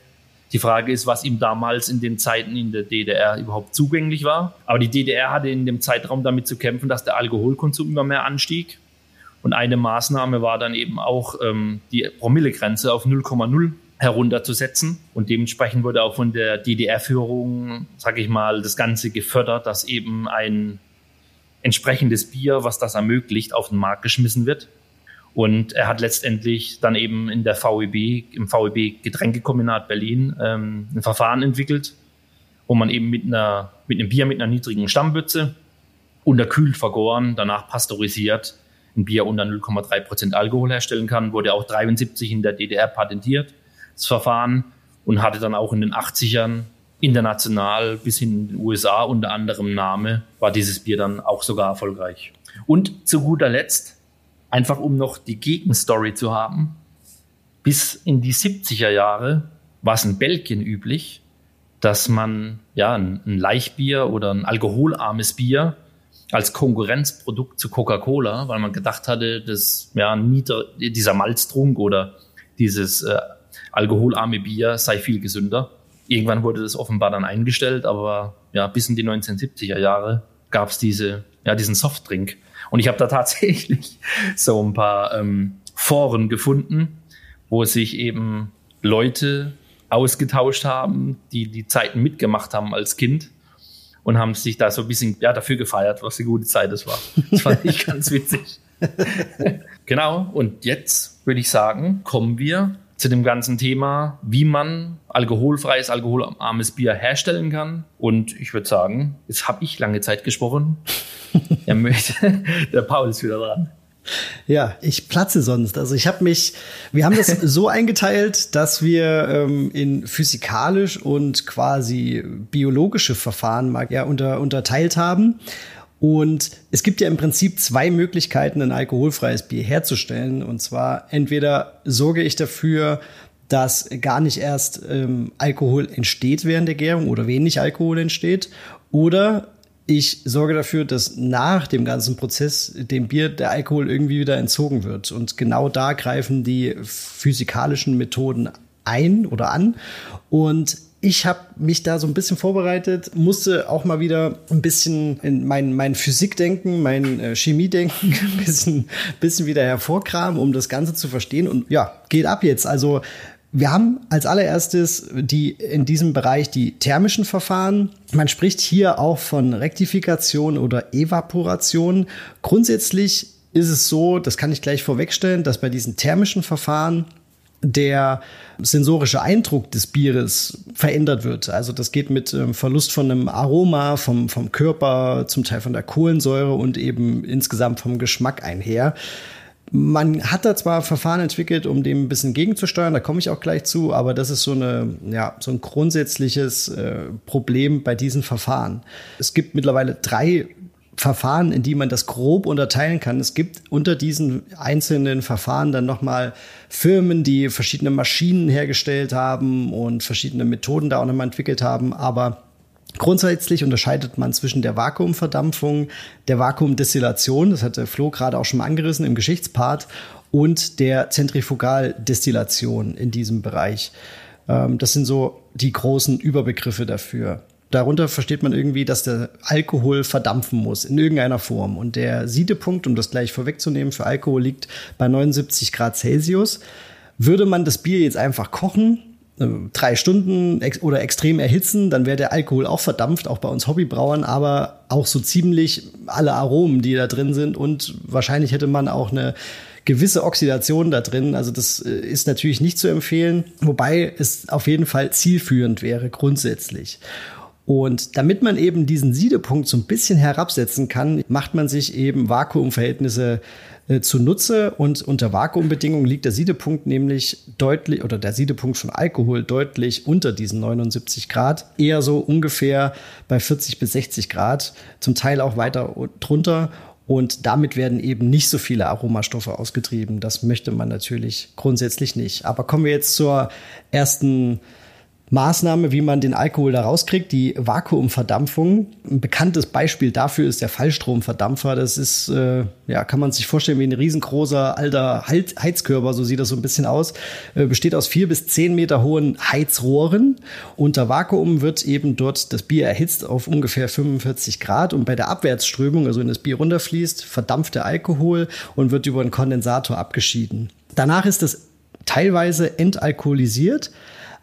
Speaker 2: die Frage ist, was ihm damals in den Zeiten in der DDR überhaupt zugänglich war. Aber die DDR hatte in dem Zeitraum damit zu kämpfen, dass der Alkoholkonsum immer mehr anstieg. Und eine Maßnahme war dann eben auch, ähm, die Promillegrenze auf 0,0 herunterzusetzen. Und dementsprechend wurde auch von der DDR-Führung, sage ich mal, das Ganze gefördert, dass eben ein entsprechendes Bier, was das ermöglicht, auf den Markt geschmissen wird. Und er hat letztendlich dann eben in der VEB, im VEB Getränkekombinat Berlin, ähm, ein Verfahren entwickelt, wo man eben mit einer, mit einem Bier mit einer niedrigen Stammbütze unterkühlt vergoren, danach pasteurisiert, ein Bier unter 0,3 Prozent Alkohol herstellen kann. Wurde auch 73 in der DDR patentiert, das Verfahren, und hatte dann auch in den 80ern international bis in den USA unter anderem Name, war dieses Bier dann auch sogar erfolgreich. Und zu guter Letzt, einfach um noch die Gegenstory zu haben, bis in die 70er Jahre war es in Belgien üblich, dass man ja ein, Leichtbier oder ein alkoholarmes Bier als Konkurrenzprodukt zu Coca-Cola, weil man gedacht hatte, dass ja, nieder, dieser Malztrunk oder dieses äh, alkoholarme Bier sei viel gesünder. Irgendwann wurde das offenbar dann eingestellt, aber ja, bis in die 1970er Jahre gab es diese, ja, diesen Softdrink. Und ich habe da tatsächlich so ein paar ähm, Foren gefunden, wo sich eben Leute ausgetauscht haben, die die Zeiten mitgemacht haben als Kind und haben sich da so ein bisschen ja, dafür gefeiert, was eine gute Zeit es war. Das fand ich ganz witzig. genau, und jetzt würde ich sagen, kommen wir zu dem ganzen Thema, wie man alkoholfreies, alkoholarmes Bier herstellen kann. Und ich würde sagen, jetzt habe ich lange Zeit gesprochen. er möchte, der Paul ist wieder dran.
Speaker 1: Ja, ich platze sonst. Also ich habe mich, wir haben das so eingeteilt, dass wir ähm, in physikalisch und quasi biologische Verfahren mal ja unter, unterteilt haben. Und es gibt ja im Prinzip zwei Möglichkeiten, ein alkoholfreies Bier herzustellen. Und zwar entweder sorge ich dafür, dass gar nicht erst ähm, Alkohol entsteht während der Gärung oder wenig Alkohol entsteht. Oder ich sorge dafür, dass nach dem ganzen Prozess dem Bier der Alkohol irgendwie wieder entzogen wird. Und genau da greifen die physikalischen Methoden ein oder an. Und ich habe mich da so ein bisschen vorbereitet, musste auch mal wieder ein bisschen in mein, mein Physikdenken, mein äh, Chemiedenken ein bisschen, bisschen wieder hervorkramen, um das Ganze zu verstehen. Und ja, geht ab jetzt. Also wir haben als allererstes die in diesem Bereich die thermischen Verfahren. Man spricht hier auch von Rektifikation oder Evaporation. Grundsätzlich ist es so, das kann ich gleich vorwegstellen, dass bei diesen thermischen Verfahren der sensorische Eindruck des Bieres verändert wird. Also das geht mit ähm, Verlust von einem Aroma, vom, vom Körper, zum Teil von der Kohlensäure und eben insgesamt vom Geschmack einher. Man hat da zwar Verfahren entwickelt, um dem ein bisschen gegenzusteuern, da komme ich auch gleich zu, aber das ist so, eine, ja, so ein grundsätzliches äh, Problem bei diesen Verfahren. Es gibt mittlerweile drei Verfahren, in die man das grob unterteilen kann. Es gibt unter diesen einzelnen Verfahren dann nochmal Firmen, die verschiedene Maschinen hergestellt haben und verschiedene Methoden da auch nochmal entwickelt haben. Aber Grundsätzlich unterscheidet man zwischen der Vakuumverdampfung, der Vakuumdestillation, das hatte Flo gerade auch schon mal angerissen im Geschichtspart, und der Zentrifugaldestillation in diesem Bereich. Ähm, das sind so die großen Überbegriffe dafür. Darunter versteht man irgendwie, dass der Alkohol verdampfen muss in irgendeiner Form. Und der Siedepunkt, um das gleich vorwegzunehmen, für Alkohol liegt bei 79 Grad Celsius. Würde man das Bier jetzt einfach kochen, drei Stunden oder extrem erhitzen, dann wäre der Alkohol auch verdampft, auch bei uns Hobbybrauern, aber auch so ziemlich alle Aromen, die da drin sind und wahrscheinlich hätte man auch eine gewisse Oxidation da drin. Also das äh, ist natürlich nicht zu empfehlen, wobei es auf jeden Fall zielführend wäre grundsätzlich. Und damit man eben diesen Siedepunkt so ein bisschen herabsetzen kann, macht man sich eben Vakuumverhältnisse äh, zunutze und unter Vakuumbedingungen liegt der Siedepunkt nämlich deutlich oder der Siedepunkt von Alkohol deutlich unter diesen 79 Grad, eher so ungefähr bei 40 bis 60 Grad, zum Teil auch weiter drunter und damit werden eben nicht so viele Aromastoffe ausgetrieben. Das möchte man natürlich grundsätzlich nicht. Aber kommen wir jetzt zur ersten Maßnahme, wie man den Alkohol da rauskriegt, die Vakuumverdampfung. Ein bekanntes Beispiel dafür ist der Fallstromverdampfer. Das ist, äh, ja, kann man sich vorstellen wie ein riesengroßer alter Heizkörper, so sieht das so ein bisschen aus. Äh, besteht aus vier bis zehn Meter hohen Heizrohren. Unter Vakuum wird eben dort das Bier erhitzt auf ungefähr 45 Grad und bei der Abwärtsströmung, also wenn das Bier runterfließt, verdampft der Alkohol und wird über einen Kondensator abgeschieden. Danach ist das teilweise entalkoholisiert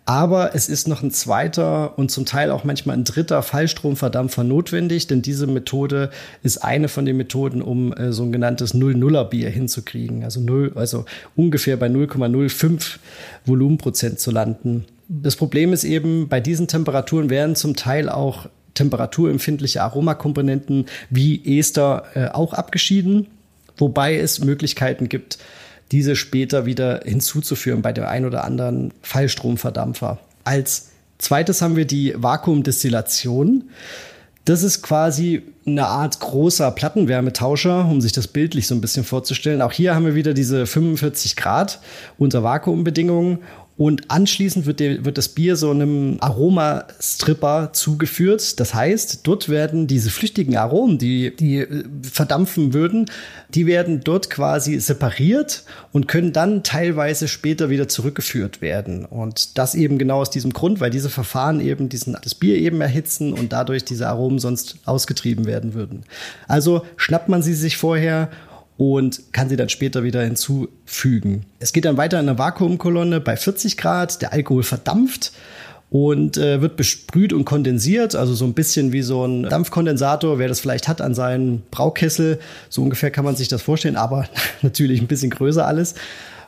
Speaker 1: aber es ist noch ein zweiter und zum Teil auch manchmal ein dritter Fallstromverdampfer notwendig, denn diese Methode ist eine von den Methoden, um äh, so ein genanntes Null-Nuller-Bier hinzukriegen. Also, null, also ungefähr bei 0,05 Volumenprozent zu landen. Das Problem ist eben, bei diesen Temperaturen werden zum Teil auch temperaturempfindliche Aromakomponenten wie Ester äh, auch abgeschieden, wobei es Möglichkeiten gibt, diese später wieder hinzuzuführen bei dem ein oder anderen Fallstromverdampfer. Als zweites haben wir die Vakuumdestillation. Das ist quasi eine Art großer Plattenwärmetauscher, um sich das bildlich so ein bisschen vorzustellen. Auch hier haben wir wieder diese 45 Grad unter Vakuumbedingungen und anschließend wird, der, wird das Bier so einem Aromastripper zugeführt. Das heißt, dort werden diese flüchtigen Aromen, die, die äh, verdampfen würden, die werden dort quasi separiert und können dann teilweise später wieder zurückgeführt werden. Und das eben genau aus diesem Grund, weil diese Verfahren eben diesen, das Bier eben erhitzen und dadurch diese Aromen sonst ausgetrieben werden würden. Also schnappt man sie sich vorher und kann sie dann später wieder hinzufügen. Es geht dann weiter in der Vakuumkolonne bei 40 Grad. Der Alkohol verdampft und äh, wird besprüht und kondensiert, also so ein bisschen wie so ein Dampfkondensator, wer das vielleicht hat an seinem Braukessel. So ungefähr kann man sich das vorstellen, aber natürlich ein bisschen größer alles.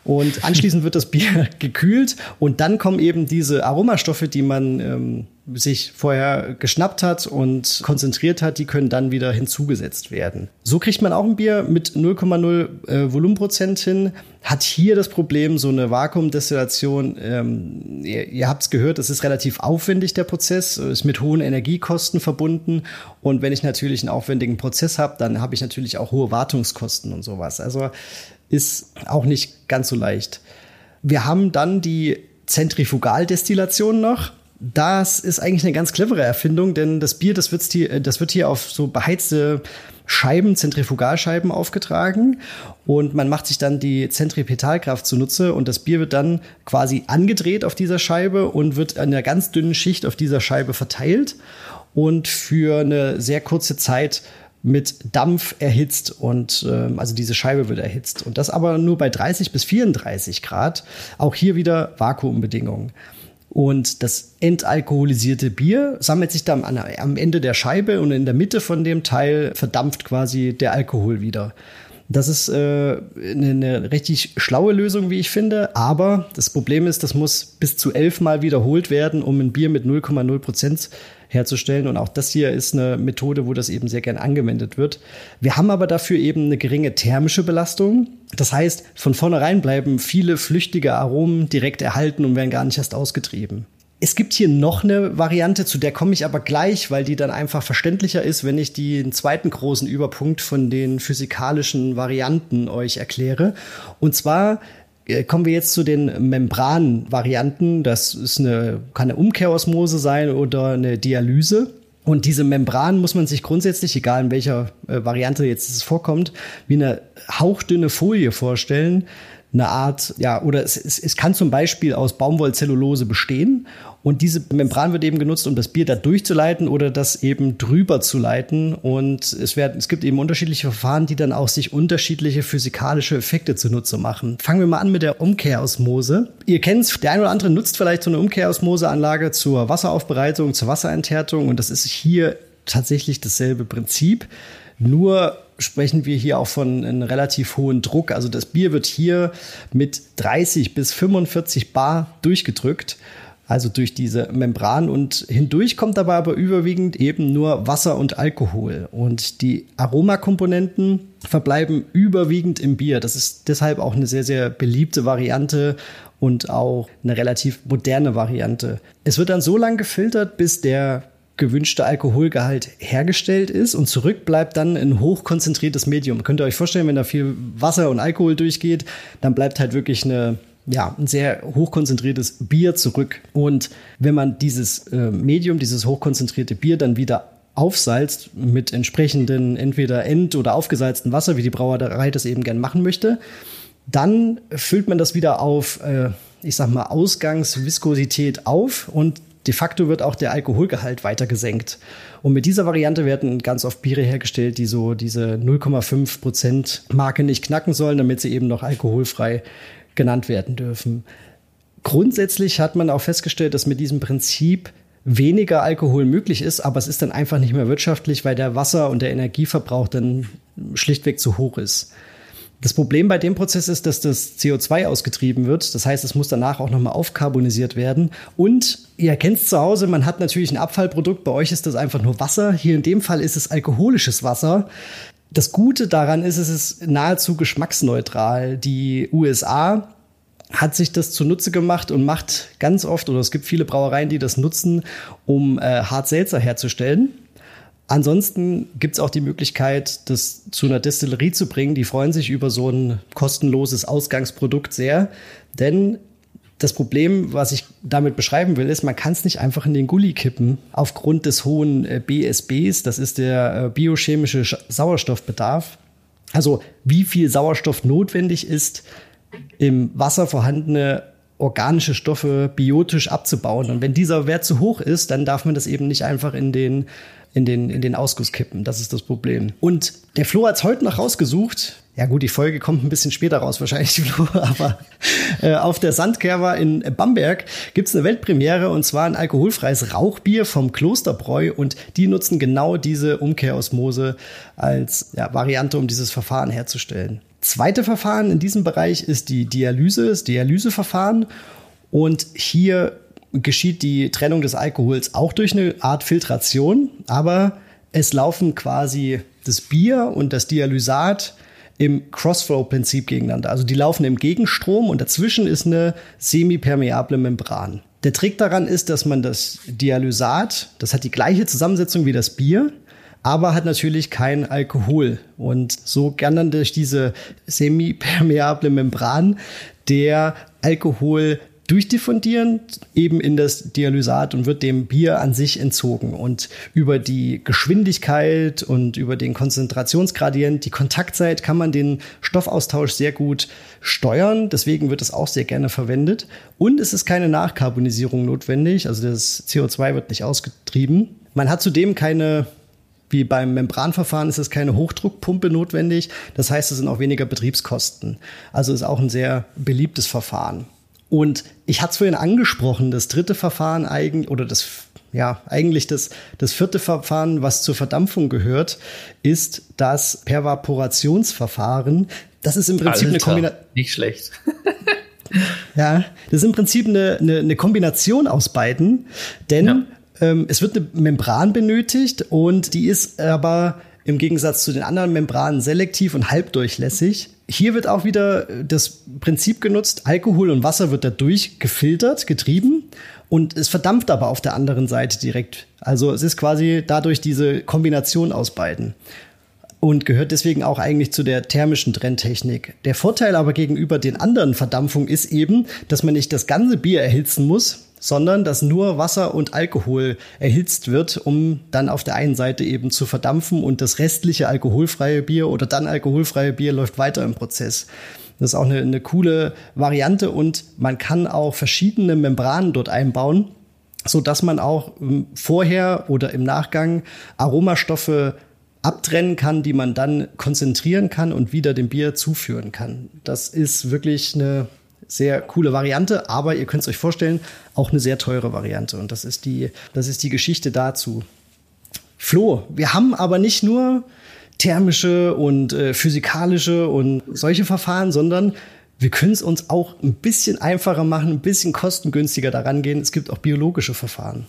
Speaker 1: Und anschließend wird das Bier gekühlt und dann kommen eben diese Aromastoffe, die man ähm, sich vorher geschnappt hat und konzentriert hat, die können dann wieder hinzugesetzt werden. So kriegt man auch ein Bier mit 0,0 äh, Volumenprozent hin. Hat hier das Problem, so eine Vakuumdestillation, ähm, ihr, ihr habt es gehört, es ist relativ aufwendig, der Prozess, ist mit hohen Energiekosten verbunden. Und wenn ich natürlich einen aufwendigen Prozess habe, dann habe ich natürlich auch hohe Wartungskosten und sowas. Also ist auch nicht ganz so leicht. Wir haben dann die Zentrifugaldestillation noch das ist eigentlich eine ganz clevere Erfindung, denn das Bier, das, hier, das wird hier auf so beheizte Scheiben, Zentrifugalscheiben aufgetragen und man macht sich dann die Zentripetalkraft zunutze und das Bier wird dann quasi angedreht auf dieser Scheibe und wird an einer ganz dünnen Schicht auf dieser Scheibe verteilt und für eine sehr kurze Zeit mit Dampf erhitzt und ähm, also diese Scheibe wird erhitzt und das aber nur bei 30 bis 34 Grad. Auch hier wieder Vakuumbedingungen. Und das entalkoholisierte Bier sammelt sich dann am Ende der Scheibe und in der Mitte von dem Teil verdampft quasi der Alkohol wieder. Das ist äh, eine, eine richtig schlaue Lösung, wie ich finde. Aber das Problem ist, das muss bis zu elfmal wiederholt werden, um ein Bier mit 0,0 Prozent herzustellen. Und auch das hier ist eine Methode, wo das eben sehr gern angewendet wird. Wir haben aber dafür eben eine geringe thermische Belastung. Das heißt, von vornherein bleiben viele flüchtige Aromen direkt erhalten und werden gar nicht erst ausgetrieben. Es gibt hier noch eine Variante, zu der komme ich aber gleich, weil die dann einfach verständlicher ist, wenn ich den zweiten großen Überpunkt von den physikalischen Varianten euch erkläre. Und zwar äh, kommen wir jetzt zu den Membranvarianten. Das ist eine, kann eine Umkehrosmose sein oder eine Dialyse. Und diese Membran muss man sich grundsätzlich, egal in welcher äh, Variante jetzt es vorkommt, wie eine hauchdünne Folie vorstellen. Eine Art, ja, oder es, es, es kann zum Beispiel aus Baumwollzellulose bestehen und diese Membran wird eben genutzt, um das Bier da durchzuleiten oder das eben drüber zu leiten. Und es, werden, es gibt eben unterschiedliche Verfahren, die dann auch sich unterschiedliche physikalische Effekte zunutze machen. Fangen wir mal an mit der Umkehrosmose. Ihr kennt's, der eine oder andere nutzt vielleicht so eine Umkehrosmoseanlage zur Wasseraufbereitung, zur Wasserenthärtung. Und das ist hier tatsächlich dasselbe Prinzip. Nur sprechen wir hier auch von einem relativ hohen Druck. Also das Bier wird hier mit 30 bis 45 Bar durchgedrückt also durch diese Membran und hindurch kommt dabei aber überwiegend eben nur Wasser und Alkohol und die Aromakomponenten verbleiben überwiegend im Bier. Das ist deshalb auch eine sehr, sehr beliebte Variante und auch eine relativ moderne Variante. Es wird dann so lange gefiltert, bis der gewünschte Alkoholgehalt hergestellt ist und zurück bleibt dann ein hochkonzentriertes Medium. Könnt ihr euch vorstellen, wenn da viel Wasser und Alkohol durchgeht, dann bleibt halt wirklich eine ja, ein sehr hochkonzentriertes Bier zurück. Und wenn man dieses äh, Medium, dieses hochkonzentrierte Bier dann wieder aufsalzt mit entsprechenden entweder ent- oder aufgesalzten Wasser, wie die Brauerei das eben gern machen möchte, dann füllt man das wieder auf, äh, ich sag mal, Ausgangsviskosität auf und de facto wird auch der Alkoholgehalt weiter gesenkt. Und mit dieser Variante werden ganz oft Biere hergestellt, die so diese 0,5 Prozent Marke nicht knacken sollen, damit sie eben noch alkoholfrei genannt werden dürfen. Grundsätzlich hat man auch festgestellt, dass mit diesem Prinzip weniger Alkohol möglich ist, aber es ist dann einfach nicht mehr wirtschaftlich, weil der Wasser- und der Energieverbrauch dann schlichtweg zu hoch ist. Das Problem bei dem Prozess ist, dass das CO2 ausgetrieben wird. Das heißt, es muss danach auch nochmal aufkarbonisiert werden. Und ihr kennt es zu Hause, man hat natürlich ein Abfallprodukt. Bei euch ist das einfach nur Wasser. Hier in dem Fall ist es alkoholisches Wasser. Das Gute daran ist, es ist nahezu geschmacksneutral. Die USA hat sich das zunutze gemacht und macht ganz oft, oder es gibt viele Brauereien, die das nutzen, um äh, Hart-Seltzer herzustellen. Ansonsten gibt es auch die Möglichkeit, das zu einer Destillerie zu bringen. Die freuen sich über so ein kostenloses Ausgangsprodukt sehr, denn das Problem, was ich damit beschreiben will, ist, man kann es nicht einfach in den Gully kippen aufgrund des hohen äh, BSBs. Das ist der äh, biochemische Sauerstoffbedarf. Also wie viel Sauerstoff notwendig ist, im Wasser vorhandene organische Stoffe biotisch abzubauen. Und wenn dieser Wert zu hoch ist, dann darf man das eben nicht einfach in den in den, in den Ausguss kippen. Das ist das Problem. Und der Flo hat es heute noch rausgesucht. Ja gut, die Folge kommt ein bisschen später raus, wahrscheinlich, aber äh, auf der Sandkerwa in Bamberg gibt's eine Weltpremiere und zwar ein alkoholfreies Rauchbier vom Klosterbräu und die nutzen genau diese Umkehrosmose als ja, Variante, um dieses Verfahren herzustellen. Zweite Verfahren in diesem Bereich ist die Dialyse, das Dialyseverfahren. Und hier geschieht die Trennung des Alkohols auch durch eine Art Filtration, aber es laufen quasi das Bier und das Dialysat im Crossflow-Prinzip gegeneinander. Also die laufen im Gegenstrom und dazwischen ist eine semipermeable Membran. Der Trick daran ist, dass man das Dialysat, das hat die gleiche Zusammensetzung wie das Bier, aber hat natürlich kein Alkohol. Und so kann dann durch diese semipermeable Membran der Alkohol durchdiffundieren, eben in das Dialysat und wird dem Bier an sich entzogen. Und über die Geschwindigkeit und über den Konzentrationsgradient, die Kontaktzeit kann man den Stoffaustausch sehr gut steuern. Deswegen wird es auch sehr gerne verwendet. Und es ist keine Nachkarbonisierung notwendig. Also das CO2 wird nicht ausgetrieben. Man hat zudem keine wie beim Membranverfahren ist es keine Hochdruckpumpe notwendig. Das heißt, es sind auch weniger Betriebskosten. Also ist auch ein sehr beliebtes Verfahren. Und ich hatte es vorhin angesprochen, das dritte Verfahren eigentlich, oder das, ja, eigentlich das, das vierte Verfahren, was zur Verdampfung gehört, ist das Pervaporationsverfahren. Das ist im Prinzip Alter, eine Kombination.
Speaker 2: Nicht schlecht.
Speaker 1: ja, das ist im Prinzip eine, eine, eine Kombination aus beiden, denn ja. ähm, es wird eine Membran benötigt und die ist aber im Gegensatz zu den anderen Membranen selektiv und halbdurchlässig. Hier wird auch wieder das Prinzip genutzt, Alkohol und Wasser wird dadurch gefiltert, getrieben und es verdampft aber auf der anderen Seite direkt. Also es ist quasi dadurch diese Kombination aus beiden und gehört deswegen auch eigentlich zu der thermischen Trenntechnik. Der Vorteil aber gegenüber den anderen Verdampfungen ist eben, dass man nicht das ganze Bier erhitzen muss, sondern dass nur Wasser und Alkohol erhitzt wird, um dann auf der einen Seite eben zu verdampfen und das restliche alkoholfreie Bier oder dann alkoholfreie Bier läuft weiter im Prozess. Das ist auch eine, eine coole Variante und man kann auch verschiedene Membranen dort einbauen, so dass man auch ähm, vorher oder im Nachgang Aromastoffe abtrennen kann, die man dann konzentrieren kann und wieder dem Bier zuführen kann. Das ist wirklich eine sehr coole Variante, aber ihr könnt es euch vorstellen, auch eine sehr teure Variante. Und das ist die, das ist die Geschichte dazu. Flo, wir haben aber nicht nur thermische und äh, physikalische und solche Verfahren, sondern wir können es uns auch ein bisschen einfacher machen, ein bisschen kostengünstiger daran gehen. Es gibt auch biologische Verfahren.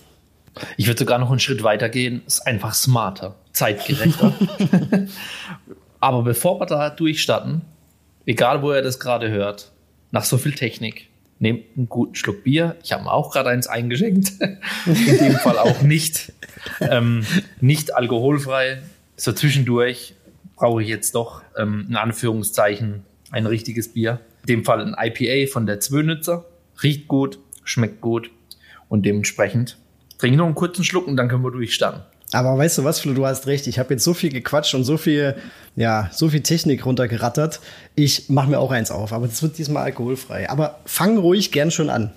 Speaker 2: Ich würde sogar noch einen Schritt weiter gehen. Es ist einfach smarter, zeitgerechter. Aber bevor wir da durchstarten, egal wo ihr das gerade hört, nach so viel Technik. Nehmt einen guten Schluck Bier. Ich habe mir auch gerade eins eingeschenkt. In dem Fall auch nicht. Ähm, nicht alkoholfrei. So zwischendurch brauche ich jetzt doch ähm, in Anführungszeichen ein richtiges Bier. In dem Fall ein IPA von der Zwönitzer. Riecht gut, schmeckt gut und dementsprechend trinke ich noch einen kurzen Schluck und dann können wir durchstarten.
Speaker 1: Aber weißt du was, Flo, du hast recht. Ich habe jetzt so viel gequatscht und so viel, ja, so viel Technik runtergerattert. Ich mache mir auch eins auf, aber das wird diesmal alkoholfrei. Aber fang ruhig gern schon an.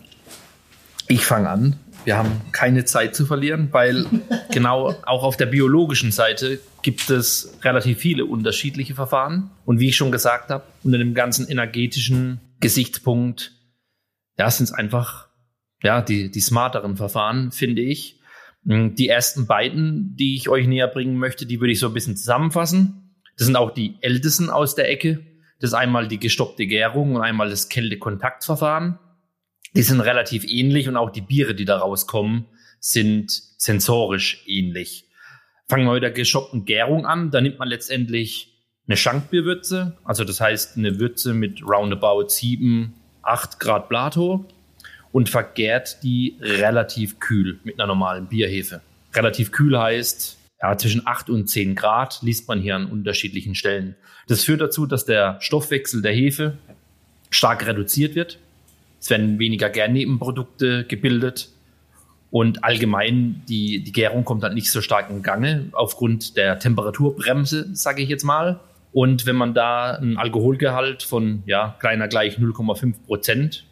Speaker 2: Ich fange an. Wir haben keine Zeit zu verlieren, weil genau auch auf der biologischen Seite gibt es relativ viele unterschiedliche Verfahren. Und wie ich schon gesagt habe, unter dem ganzen energetischen Gesichtspunkt, ja, sind es einfach ja, die, die smarteren Verfahren, finde ich. Hm, die ersten beiden, die ich euch näher bringen möchte, die würde ich so ein bisschen zusammenfassen. Das sind auch die ältesten aus der Ecke. Das ist einmal die gestoppte Gärung und einmal das Kältekontaktverfahren. Die sind relativ ähnlich und auch die Biere, die da rauskommen, sind sensorisch ähnlich. Fangen wir mit der gestoppten Gärung an. Da nimmt man letztendlich eine Schankbierwürze, also das heißt eine Würze mit roundabout 7, 8 Grad Plato und vergärt die relativ kühl mit einer normalen Bierhefe. Relativ kühl heißt, ja, zwischen 8 und 10 Grad liest man hier an unterschiedlichen Stellen. Das führt dazu, dass der Stoffwechsel der Hefe stark reduziert wird. Es werden weniger Gärnebenprodukte gebildet und allgemein die, die Gärung kommt dann nicht so stark in Gange aufgrund der Temperaturbremse, sage ich jetzt mal. Und wenn man da einen Alkoholgehalt von ja, kleiner gleich 0,5 Prozent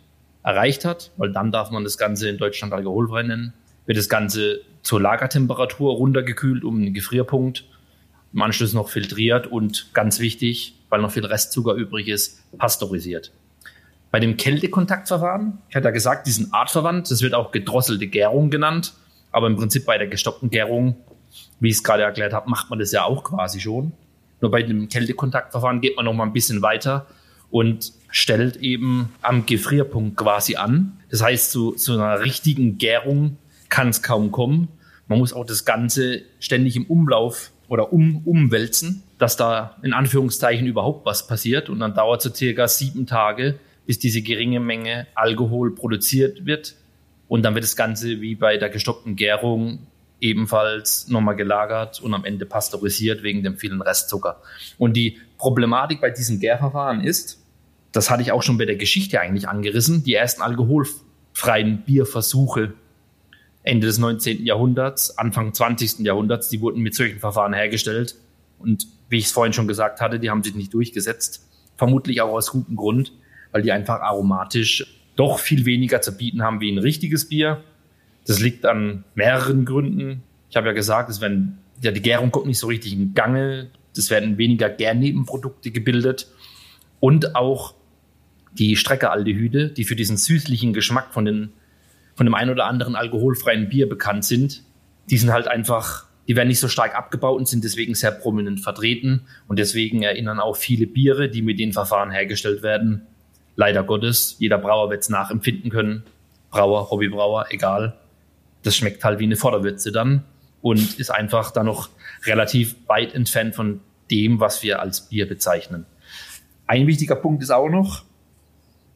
Speaker 2: erreicht hat, weil dann darf man das Ganze in Deutschland alkoholfrei nennen, wird das Ganze zur Lagertemperatur runtergekühlt um einen Gefrierpunkt, im Anschluss noch filtriert und ganz wichtig, weil noch viel Restzucker übrig ist, pasteurisiert. Bei dem Kältekontaktverfahren, ich hatte ja gesagt, die sind artverwandt, das wird auch gedrosselte Gärung genannt, aber im Prinzip bei der gestoppten Gärung, wie ich es gerade erklärt habe, macht man das ja auch quasi schon. Nur bei dem Kältekontaktverfahren geht man noch mal ein bisschen weiter und stellt eben am Gefrierpunkt quasi an. Das heißt, zu, zu einer richtigen Gärung kann es kaum kommen. Man muss auch das Ganze ständig im Umlauf oder um, umwälzen, dass da in Anführungszeichen überhaupt was passiert. Und dann dauert es so circa sieben Tage, bis diese geringe Menge Alkohol produziert wird. Und dann wird das Ganze wie bei der gestoppten Gärung ebenfalls nochmal gelagert und am Ende pasteurisiert wegen dem vielen Restzucker. Und die Problematik bei diesem Gärverfahren ist, das hatte ich auch schon bei der Geschichte eigentlich angerissen. Die ersten Alkohol, alkoholfreien Bierversuche Ende des 19. Jahrhunderts, Anfang 20. Jahrhunderts, die wurden mit solchen Verfahren hergestellt. Und wie ich es vorhin schon gesagt hatte, die haben sich nicht durchgesetzt. Vermutlich auch aus gutem Grund, weil die einfach aromatisch doch viel weniger zu bieten haben wie ein richtiges Bier. Das liegt an mehreren Gründen. Ich habe ja gesagt, es werden, ja, die Gärung kommt nicht so richtig in Gange. Es werden weniger Gärnebenprodukte gebildet. Und auch die Streckeraldehyde, die für diesen süßlichen Geschmack von, den, von dem ein oder anderen alkoholfreien Bier bekannt sind, die sind halt einfach, die werden nicht so stark abgebaut und sind deswegen sehr prominent vertreten. Und deswegen erinnern auch viele Biere, die mit den Verfahren hergestellt werden, leider Gottes, jeder Brauer wird es nachempfinden können. Brauer, Hobbybrauer, egal. Das schmeckt halt wie eine Vorderwürze dann und ist einfach dann noch relativ weit entfernt von dem, was wir als Bier bezeichnen. Ein wichtiger Punkt ist auch noch,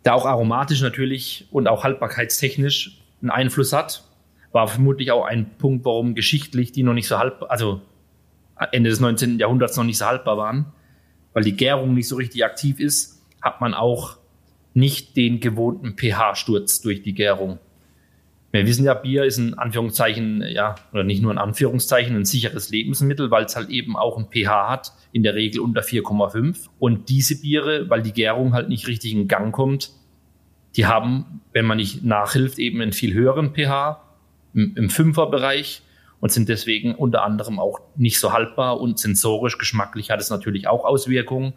Speaker 2: der auch aromatisch natürlich und auch haltbarkeitstechnisch einen Einfluss hat, war vermutlich auch ein Punkt, warum geschichtlich die noch nicht so haltbar, also Ende des 19. Jahrhunderts noch nicht so haltbar waren, weil die Gärung nicht so richtig aktiv ist, hat man auch nicht den gewohnten pH-Sturz durch die Gärung. Wir wissen ja, Bier ist in Anführungszeichen, ja, oder nicht nur in Anführungszeichen, ein sicheres Lebensmittel, weil es halt eben auch ein pH hat, in der Regel unter 4,5. Und diese Biere, weil die Gärung halt nicht richtig in Gang kommt, die haben, wenn man nicht nachhilft, eben einen viel höheren pH im, im Fünferbereich und sind deswegen unter anderem auch nicht so haltbar und sensorisch, geschmacklich hat es natürlich auch Auswirkungen.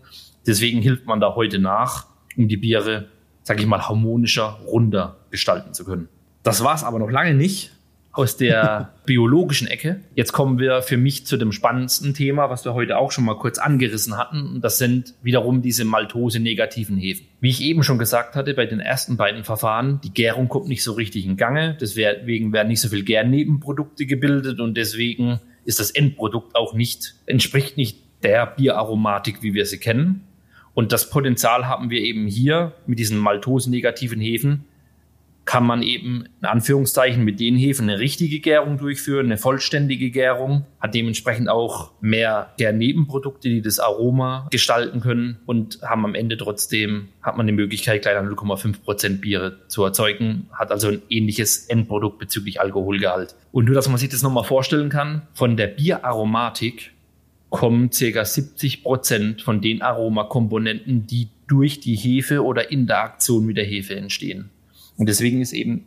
Speaker 2: Deswegen hilft man da heute nach, um die Biere, sag ich mal, harmonischer, runder gestalten zu können. Das war es aber noch lange nicht aus der biologischen Ecke. Jetzt kommen wir für mich zu dem spannendsten Thema, was wir heute auch schon mal kurz angerissen hatten. Und das sind wiederum diese Maltose-negativen Hefen. Wie ich eben schon gesagt hatte, bei den ersten beiden Verfahren, die Gärung kommt nicht so richtig in Gange. Deswegen werden nicht so viel Gärnebenprodukte gebildet und deswegen ist das Endprodukt auch nicht, entspricht nicht der Bieraromatik, wie wir sie kennen. Und das Potenzial haben wir eben hier mit diesen Maltose-negativen Hefen, kann man eben in Anführungszeichen mit den Hefen eine richtige Gärung durchführen, eine vollständige Gärung, hat dementsprechend auch mehr Gärnebenprodukte, die das Aroma gestalten können und haben am Ende trotzdem, hat man die Möglichkeit, kleiner 0,5 Prozent Biere zu erzeugen, hat also ein ähnliches Endprodukt bezüglich Alkoholgehalt. Und nur, dass man sich das nochmal vorstellen kann, von der Bieraromatik kommen ca. 70 Prozent von den Aromakomponenten, die durch die Hefe oder in der Aktion mit der Hefe entstehen. Und deswegen ist eben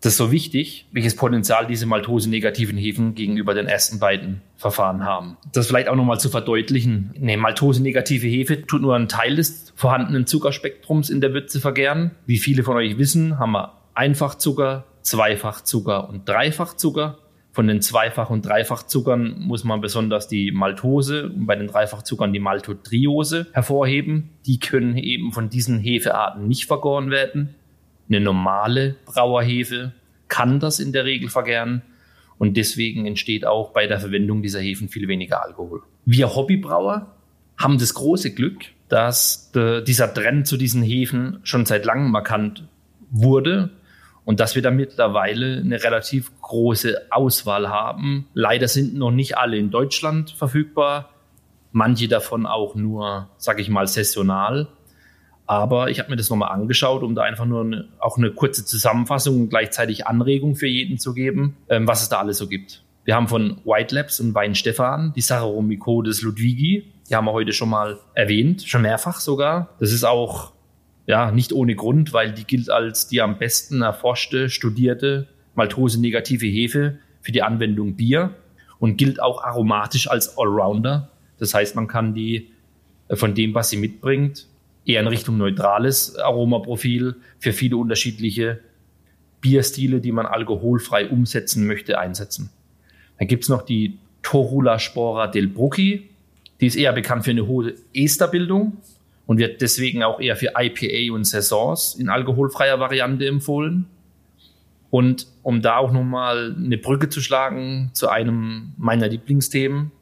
Speaker 2: das so wichtig, welches Potenzial diese maltose-negativen Hefen gegenüber den ersten beiden Verfahren haben. Das vielleicht auch nochmal zu verdeutlichen. Eine maltose-negative Hefe tut nur einen Teil des vorhandenen Zuckerspektrums in der Würze vergären. Wie viele von euch wissen, haben wir Einfachzucker, Zweifachzucker und Dreifachzucker. Von den Zweifach- und Dreifachzuckern muss man besonders die Maltose und bei den Dreifachzuckern die Maltotriose hervorheben. Die können eben von diesen Hefearten nicht vergoren werden. Eine normale Brauerhefe kann das in der Regel vergären und deswegen entsteht auch bei der Verwendung dieser Hefen viel weniger Alkohol. Wir Hobbybrauer haben das große Glück, dass dieser Trend zu diesen Hefen schon seit langem markant wurde und dass wir da mittlerweile eine relativ große Auswahl haben. Leider sind noch nicht alle in Deutschland verfügbar, manche davon auch nur, sag ich mal, saisonal. Aber ich habe mir das nochmal angeschaut, um da einfach nur eine, auch eine kurze Zusammenfassung und gleichzeitig Anregung für jeden zu geben, ähm, was es da alles so gibt. Wir haben von White Labs und Wein Stefan die Saccharomycodes Ludwigi. Die haben wir heute schon mal erwähnt, schon mehrfach sogar. Das ist auch ja nicht ohne Grund, weil die gilt als die am besten erforschte, studierte maltose-negative Hefe für die Anwendung Bier und gilt auch aromatisch als Allrounder. Das heißt, man kann die äh, von dem, was sie mitbringt, eher in Richtung neutrales Aromaprofil für viele unterschiedliche Bierstile, die man alkoholfrei umsetzen möchte, einsetzen. Dann gibt's noch die Torula Spora del Brucchi. Die ist eher bekannt für eine hohe Esterbildung und wird deswegen auch eher für IPA und Saisons in alkoholfreier Variante empfohlen. Und um da auch nochmal eine Brücke zu schlagen zu einem meiner Lieblingsthemen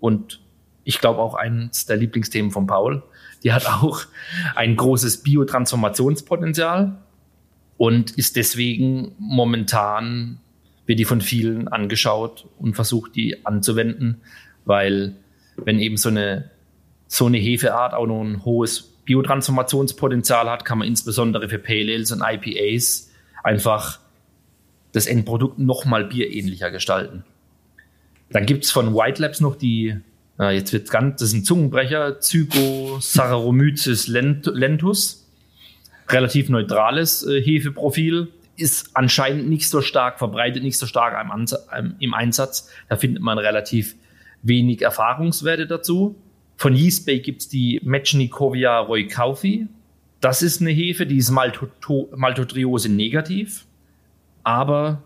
Speaker 2: und ich glaube auch eines der Lieblingsthemen von Paul, die hat auch ein großes Biotransformationspotenzial und ist deswegen momentan, wird die von vielen angeschaut und versucht, die anzuwenden, weil wenn eben so eine, so eine Hefeart auch noch ein hohes Biotransformationspotenzial hat, kann man insbesondere für Pale Ales und IPAs einfach das Endprodukt nochmal bierähnlicher gestalten. Dann gibt es von White Labs noch die, äh, jetzt wird ganz, das ist ein Zungenbrecher, Zygosaccharomyces lentus. Relativ neutrales äh, Hefeprofil, ist anscheinend nicht so stark verbreitet, nicht so stark im, im Einsatz. Da findet man relativ wenig Erfahrungswerte dazu. Von Yeastbay gibt es die Mechnikovia roykaufi. Das ist eine Hefe, die ist Maltotriose negativ, aber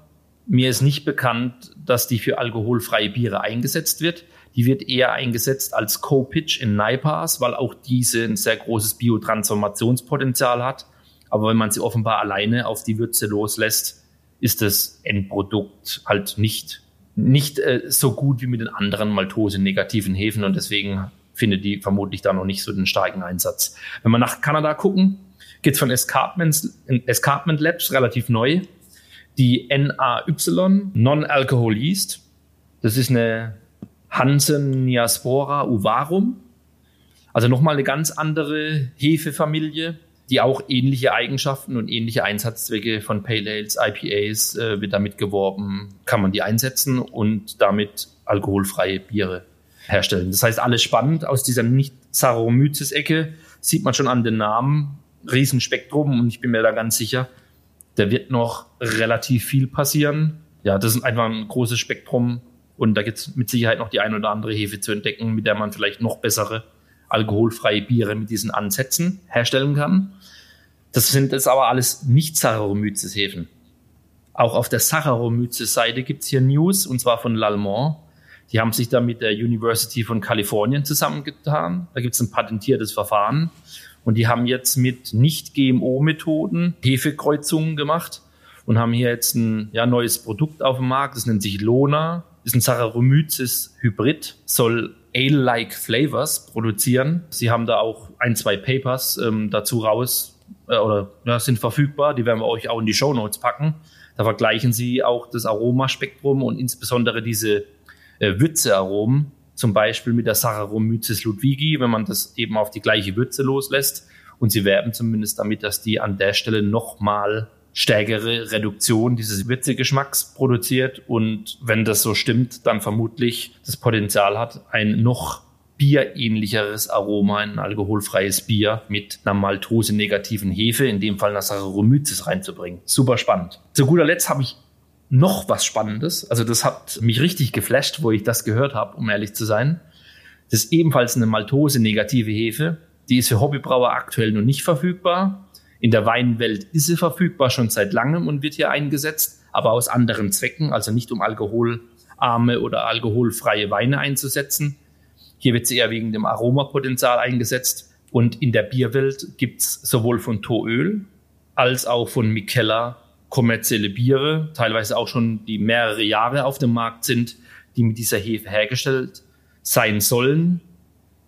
Speaker 2: mir ist nicht bekannt, dass die für alkoholfreie Biere eingesetzt wird. Die wird eher eingesetzt als Co-Pitch in NIPAs, weil auch diese ein sehr großes Biotransformationspotenzial hat. Aber wenn man sie offenbar alleine auf die Würze loslässt, ist das Endprodukt halt nicht, nicht äh, so gut wie mit den anderen Maltose-negativen Hefen und deswegen findet die vermutlich da noch nicht so den starken Einsatz. Wenn wir nach Kanada gucken, geht es von Escarpment, Escarpment Labs, relativ neu, die NAY, Non-Alcohol Yeast. Das ist eine Hansen Niaspora uvarum. Also nochmal eine ganz andere Hefefamilie, die auch ähnliche Eigenschaften und ähnliche Einsatzzwecke von Pale Ales, IPAs äh, wird damit geworben, kann man die einsetzen und damit alkoholfreie Biere herstellen. Das heißt, alles spannend aus dieser nicht Saccharomyces-Ecke sieht man schon an den Namen, Riesenspektrum und ich bin mir da ganz sicher, da wird noch relativ viel passieren. Ja, das ist einfach ein großes Spektrum und da gibt es mit Sicherheit noch die ein oder andere Hefe zu entdecken, mit der man vielleicht noch bessere alkoholfreie Biere mit diesen Ansätzen herstellen kann. Das sind jetzt aber alles nicht Saccharomyces-Hefen. Auch auf der Saccharomyces-Seite gibt es hier News, und zwar von L'Allemand. Die haben sich da mit der University von Kalifornien zusammengetan. Da gibt es ein patentiertes Verfahren. Und die haben jetzt mit Nicht-GMO-Methoden Hefekreuzungen gemacht und haben hier jetzt ein ja, neues Produkt auf dem Markt. Das nennt sich Lona. Ist ein Saccharomyces-Hybrid, soll Ale-like Flavors produzieren. Sie haben da auch ein, zwei Papers ähm, dazu raus äh, oder ja, sind verfügbar. Die werden wir euch auch in die Show Notes packen. Da vergleichen sie auch das Aromaspektrum und insbesondere diese äh, Würzearomen, zum Beispiel mit der Saccharomyces ludwigi, wenn man das eben auf die gleiche Würze loslässt. Und sie werben zumindest damit, dass die an der Stelle nochmal stärkere Reduktion dieses Würzegeschmacks produziert. Und wenn das so stimmt, dann vermutlich das Potenzial hat, ein noch bierähnlicheres Aroma, ein alkoholfreies Bier mit einer maltose-negativen Hefe, in dem Fall einer Saccharomyces reinzubringen. Super spannend. Zu guter Letzt habe ich noch was Spannendes. Also das hat mich richtig geflasht, wo ich das gehört habe, um ehrlich zu sein. Das ist ebenfalls eine Maltose-negative Hefe. Die ist für Hobbybrauer aktuell noch nicht verfügbar. In der Weinwelt ist sie verfügbar schon seit langem und wird hier eingesetzt, aber aus anderen Zwecken, also nicht um alkoholarme oder alkoholfreie Weine einzusetzen. Hier wird sie eher wegen dem Aromapotenzial eingesetzt. Und in der Bierwelt gibt's sowohl von Toöl als auch von Mikella kommerzielle Biere, teilweise auch schon die mehrere Jahre auf dem Markt sind, die mit dieser Hefe hergestellt sein sollen.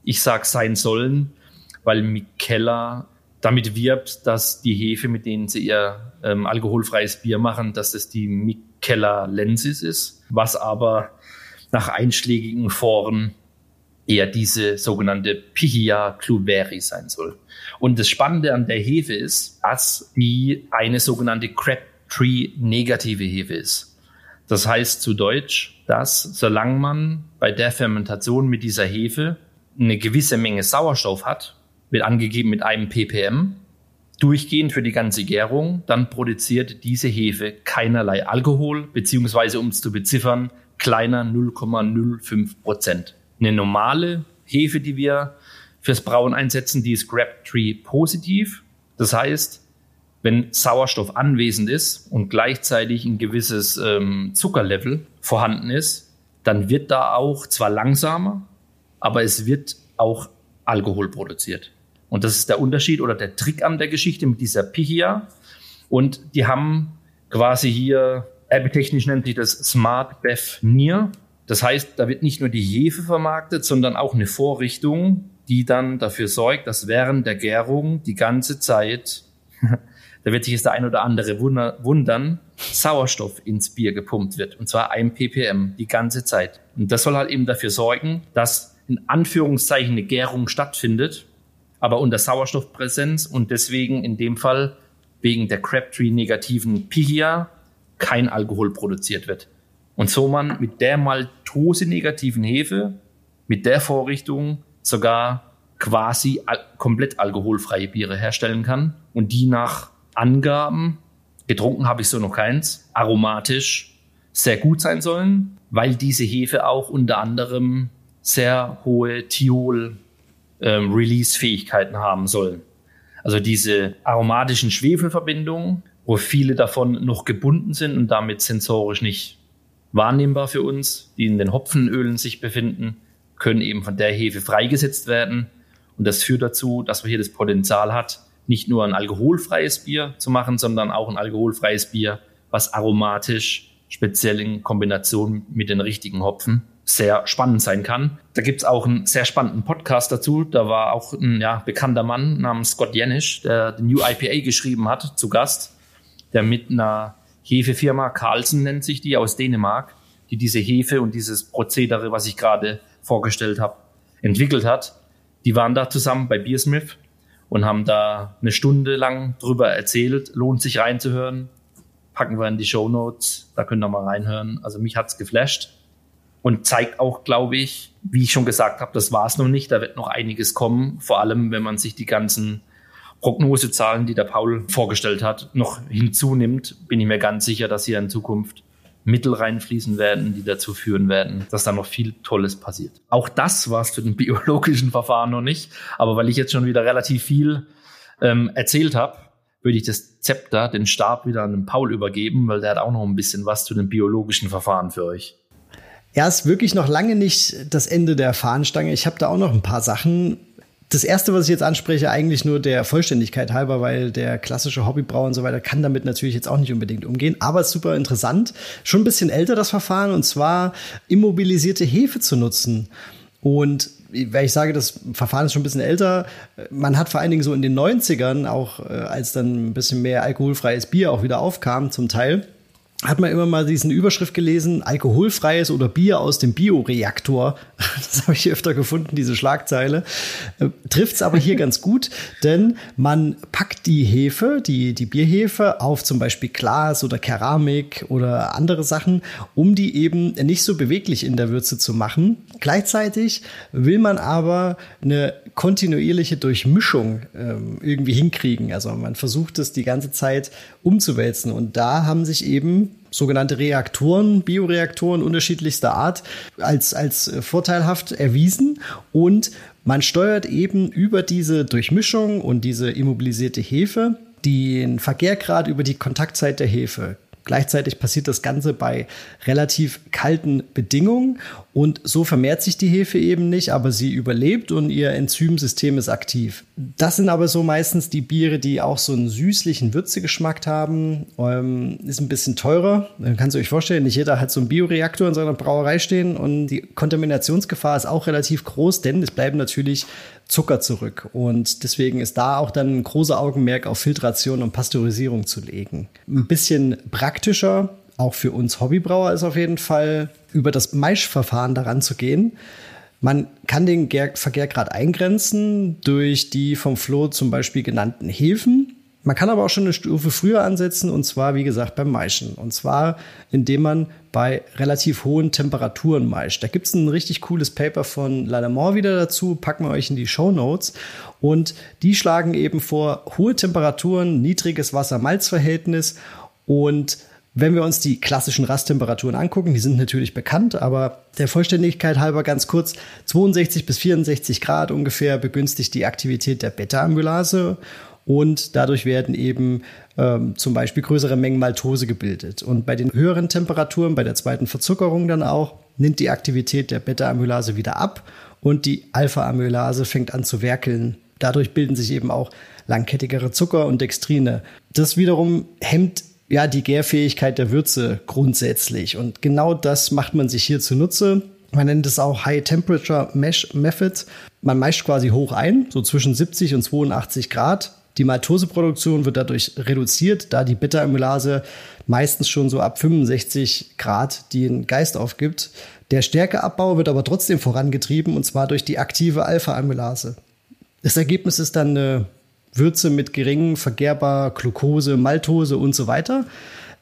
Speaker 2: Ich sage sein sollen, weil Mikella damit wirbt, dass die Hefe, mit denen sie ihr ähm, alkoholfreies Bier machen, dass es die Mikella lensis ist, was aber nach einschlägigen Foren eher diese sogenannte Pichia cluveri sein soll. Und das Spannende an der Hefe ist, dass die eine sogenannte Crab Tree negative Hefe ist. Das heißt zu Deutsch, dass solange man bei der Fermentation mit dieser Hefe eine gewisse Menge Sauerstoff hat, wird angegeben mit einem ppm, durchgehend für die ganze Gärung, dann produziert diese Hefe keinerlei Alkohol, beziehungsweise um es zu beziffern, kleiner 0,05 Prozent. Eine normale Hefe, die wir fürs Brauen einsetzen, die ist Grab-Tree positiv. Das heißt, wenn Sauerstoff anwesend ist und gleichzeitig ein gewisses ähm, Zuckerlevel vorhanden ist, dann wird da auch zwar langsamer, aber es wird auch Alkohol produziert. Und das ist der Unterschied oder der Trick an der Geschichte mit dieser Pichia. Und die haben quasi hier, erbetechnisch nennt sich das Smart Bev Near. Das heißt, da wird nicht nur die Hefe vermarktet, sondern auch eine Vorrichtung, die dann dafür sorgt, dass während der Gärung die ganze Zeit da wird sich jetzt der ein oder andere wundern, Sauerstoff ins Bier gepumpt wird. Und zwar ein ppm die ganze Zeit. Und das soll halt eben dafür sorgen, dass in Anführungszeichen eine Gärung stattfindet, aber unter Sauerstoffpräsenz und deswegen in dem Fall wegen der Crabtree-negativen Pichia kein Alkohol produziert wird. Und so man mit der Maltose-negativen Hefe, mit der Vorrichtung sogar quasi al komplett alkoholfreie Biere herstellen kann und die nach Angaben, getrunken habe ich so noch keins, aromatisch sehr gut sein sollen, weil diese Hefe auch unter anderem sehr hohe Thiol-Release-Fähigkeiten ähm, haben sollen. Also diese aromatischen Schwefelverbindungen, wo viele davon noch gebunden sind und damit sensorisch nicht wahrnehmbar für uns, die in den Hopfenölen sich befinden, können eben von der Hefe freigesetzt werden. Und das führt dazu, dass man hier das Potenzial hat, nicht nur ein alkoholfreies Bier zu machen, sondern auch ein alkoholfreies Bier, was aromatisch, speziell in Kombination mit den richtigen Hopfen, sehr spannend sein kann. Da gibt es auch einen sehr spannenden Podcast dazu. Da war auch ein ja, bekannter Mann namens Scott Janisch, der den New IPA geschrieben hat, zu Gast, der mit einer Hefefirma, Carlsen nennt sich die, aus Dänemark, die diese Hefe und dieses Prozedere, was ich gerade vorgestellt habe, entwickelt hat. Die waren da zusammen bei Beersmith und haben da eine Stunde lang drüber erzählt. Lohnt sich reinzuhören. Packen wir in die Show Notes, da könnt ihr mal reinhören. Also mich hat's geflasht und zeigt auch, glaube ich, wie ich schon gesagt habe, das war's noch nicht. Da wird noch einiges kommen. Vor allem, wenn man sich die ganzen Prognosezahlen, die der Paul vorgestellt hat, noch hinzunimmt, bin ich mir ganz sicher, dass hier in Zukunft Mittel reinfließen werden, die dazu führen werden, dass da noch viel Tolles passiert. Auch das war es für den biologischen Verfahren noch nicht. Aber weil ich jetzt schon wieder relativ viel ähm, erzählt habe, würde ich das Zepter, den Stab wieder an den Paul übergeben, weil der hat auch noch ein bisschen was zu den biologischen Verfahren für euch.
Speaker 1: Ja, ist wirklich noch lange nicht das Ende der Fahnenstange. Ich habe da auch noch ein paar Sachen, das erste, was ich jetzt anspreche, eigentlich nur der Vollständigkeit halber, weil der klassische Hobbybrauer und so weiter kann damit natürlich jetzt auch nicht unbedingt umgehen. Aber ist super interessant. Schon ein bisschen älter das Verfahren und zwar immobilisierte Hefe zu nutzen. Und weil ich sage, das Verfahren ist schon ein bisschen älter, man hat vor allen Dingen so in den 90ern, auch äh, als dann ein bisschen mehr alkoholfreies Bier auch wieder aufkam, zum Teil, hat man immer mal diesen Überschrift gelesen, alkoholfreies oder Bier aus dem Bioreaktor. Das habe ich öfter gefunden, diese Schlagzeile. Äh, trifft's aber hier ganz gut, denn man packt die Hefe, die, die Bierhefe auf zum Beispiel Glas oder Keramik oder andere Sachen, um die eben nicht so beweglich in der Würze zu machen. Gleichzeitig will man aber eine kontinuierliche Durchmischung ähm, irgendwie hinkriegen. Also man versucht es die ganze Zeit umzuwälzen und da haben sich eben sogenannte Reaktoren, Bioreaktoren unterschiedlichster Art als, als vorteilhaft erwiesen und man steuert eben über diese Durchmischung und diese immobilisierte Hefe den Verkehrgrad über die Kontaktzeit der Hefe. Gleichzeitig passiert das Ganze bei relativ kalten Bedingungen und so vermehrt sich die Hefe eben nicht, aber sie überlebt und ihr Enzymsystem ist aktiv. Das sind aber so meistens die Biere, die auch so einen süßlichen Würzegeschmack haben. Ähm, ist ein bisschen teurer. Dann kannst du euch vorstellen, nicht jeder hat so einen Bioreaktor in seiner Brauerei stehen und die Kontaminationsgefahr ist auch relativ groß, denn es bleiben natürlich Zucker zurück. Und deswegen ist da auch dann ein großer Augenmerk auf Filtration und Pasteurisierung zu legen. Ein bisschen praktischer, auch für uns Hobbybrauer, ist auf jeden Fall über das Maischverfahren daran zu gehen. Man kann den Vergärgrad eingrenzen durch die vom Flo zum Beispiel genannten Hefen. Man kann aber auch schon eine Stufe früher ansetzen und zwar, wie gesagt, beim Maischen. Und zwar, indem man bei relativ hohen Temperaturen meischt. Da gibt es ein richtig cooles Paper von Ladamore wieder dazu, packen wir euch in die Show Notes. Und die schlagen eben vor hohe Temperaturen, niedriges Wasser-Malz-Verhältnis und wenn wir uns die klassischen Rasttemperaturen angucken, die sind natürlich bekannt, aber der Vollständigkeit halber ganz kurz, 62 bis 64 Grad ungefähr begünstigt die Aktivität der Beta-Amylase und dadurch werden eben ähm, zum Beispiel größere Mengen Maltose gebildet. Und bei den höheren Temperaturen, bei der zweiten Verzuckerung dann auch, nimmt die Aktivität der Beta-Amylase wieder ab und die Alpha-Amylase fängt an zu werkeln. Dadurch bilden sich eben auch langkettigere Zucker und Dextrine. Das wiederum hemmt ja die Gärfähigkeit der Würze grundsätzlich. Und genau das macht man sich hier zunutze. Man nennt es auch High Temperature Mesh Method. Man meischt quasi hoch ein, so zwischen 70 und 82 Grad die Maltoseproduktion wird dadurch reduziert, da die Beta-Amylase meistens schon so ab 65 Grad den Geist aufgibt. Der Stärkeabbau wird aber trotzdem vorangetrieben und zwar durch die aktive Alpha-Amylase. Das Ergebnis ist dann eine Würze mit geringen vergehrbar Glucose, Maltose und so weiter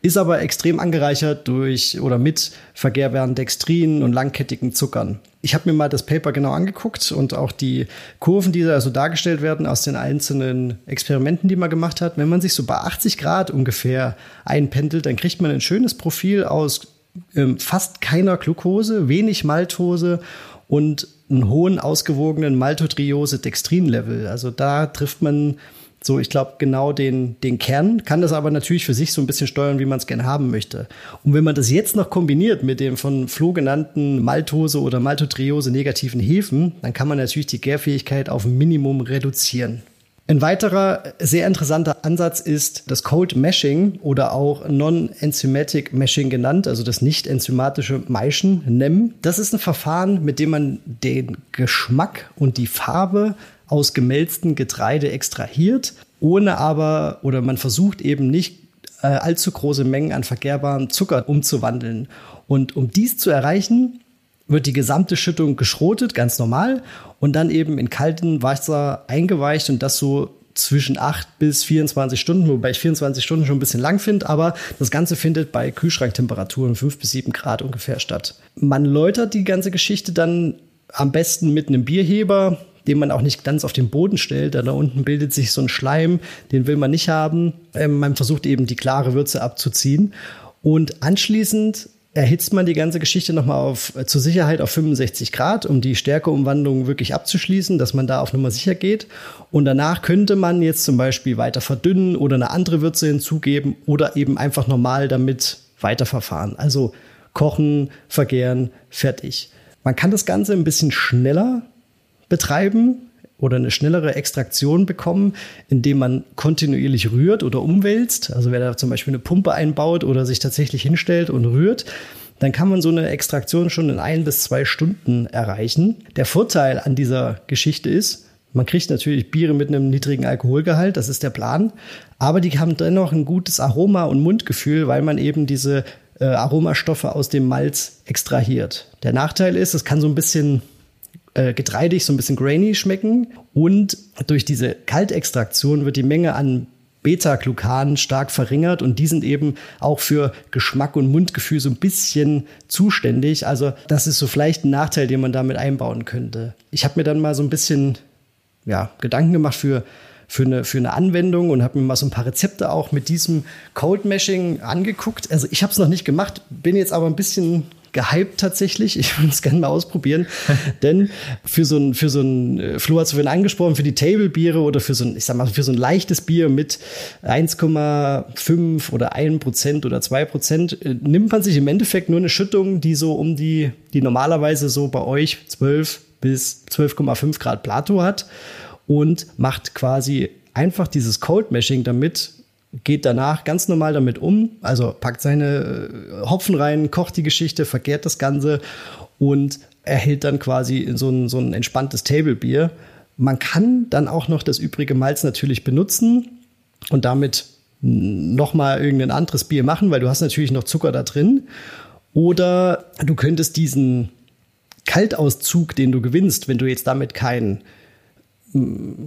Speaker 1: ist aber extrem angereichert durch oder mit vergehrbaren Dextrin und langkettigen Zuckern. Ich habe mir mal das Paper genau angeguckt und auch die Kurven, die da so dargestellt werden aus den einzelnen Experimenten, die man gemacht hat. Wenn man sich so bei 80 Grad ungefähr einpendelt, dann kriegt man ein schönes Profil aus ähm, fast keiner Glucose, wenig Maltose und einen hohen ausgewogenen Maltodriose-Dextrin-Level. Also da trifft man so, ich glaube, genau den, den Kern, kann das aber natürlich für sich so ein bisschen steuern, wie man es gerne haben möchte. Und wenn man das jetzt noch kombiniert mit dem von Flo genannten Maltose oder Maltotriose negativen Hefen, dann kann man natürlich die Gärfähigkeit auf ein Minimum reduzieren. Ein weiterer sehr interessanter Ansatz ist das Cold Meshing oder auch Non-Enzymatic Meshing genannt, also das nicht enzymatische Maischen, NEM. Das ist ein Verfahren, mit dem man den Geschmack und die Farbe aus gemälzten Getreide extrahiert, ohne aber oder man versucht eben nicht äh, allzu große Mengen an verkehrbarem Zucker umzuwandeln. Und um dies zu erreichen, wird die gesamte Schüttung geschrotet, ganz normal, und dann eben in kaltem Wasser eingeweicht und das so zwischen 8 bis 24 Stunden, wobei ich 24 Stunden schon ein bisschen lang finde, aber das Ganze findet bei Kühlschranktemperaturen 5 bis 7 Grad ungefähr statt. Man läutert die ganze Geschichte dann am besten mit einem Bierheber, den man auch nicht ganz auf den Boden stellt. Da, da unten bildet sich so ein Schleim, den will man nicht haben. Ähm, man versucht eben die klare Würze abzuziehen. Und anschließend erhitzt man die ganze Geschichte nochmal auf, äh, zur Sicherheit auf 65 Grad, um die Stärkeumwandlung wirklich abzuschließen, dass man da auf Nummer sicher geht. Und danach könnte man jetzt zum Beispiel weiter verdünnen oder eine andere Würze hinzugeben oder eben einfach normal damit weiterverfahren. Also kochen, vergären, fertig. Man kann das Ganze ein bisschen schneller betreiben oder eine schnellere Extraktion bekommen, indem man kontinuierlich rührt oder umwälzt. Also wer da zum Beispiel eine Pumpe einbaut oder sich tatsächlich hinstellt und rührt, dann kann man so eine Extraktion schon in ein bis zwei Stunden erreichen. Der Vorteil an dieser Geschichte ist, man kriegt natürlich Biere mit einem niedrigen Alkoholgehalt, das ist der Plan, aber die haben dennoch ein gutes Aroma und Mundgefühl, weil man eben diese äh, Aromastoffe aus dem Malz extrahiert. Der Nachteil ist, es kann so ein bisschen äh, getreidig, so ein bisschen grainy schmecken. Und durch diese Kaltextraktion wird die Menge an Beta-Glucan stark verringert und die sind eben auch für Geschmack und Mundgefühl so ein bisschen zuständig. Also das ist so vielleicht ein Nachteil, den man damit einbauen könnte. Ich habe mir dann mal so ein bisschen ja, Gedanken gemacht für für eine, für eine Anwendung und habe mir mal so ein paar Rezepte auch mit diesem Cold Meshing angeguckt. Also ich habe es noch nicht gemacht, bin jetzt aber ein bisschen gehypt tatsächlich. Ich würde es gerne mal ausprobieren. Denn für so ein, für so ein, äh, Flo hat es vorhin angesprochen, für die Table-Biere oder für so ein, ich sag mal, für so ein leichtes Bier mit 1,5 oder 1 Prozent oder 2 Prozent, äh, nimmt man sich im Endeffekt nur eine Schüttung, die so um die, die normalerweise so bei euch 12 bis 12,5 Grad Plato hat und macht quasi einfach dieses Cold Meshing damit geht danach ganz normal damit um, also packt seine äh, Hopfen rein, kocht die Geschichte, verkehrt das Ganze und erhält dann quasi so ein, so ein entspanntes Table-Bier. Man kann dann auch noch das übrige Malz natürlich benutzen und damit noch mal irgendein anderes Bier machen, weil du hast natürlich noch Zucker da drin. Oder du könntest diesen Kaltauszug, den du gewinnst, wenn du jetzt damit kein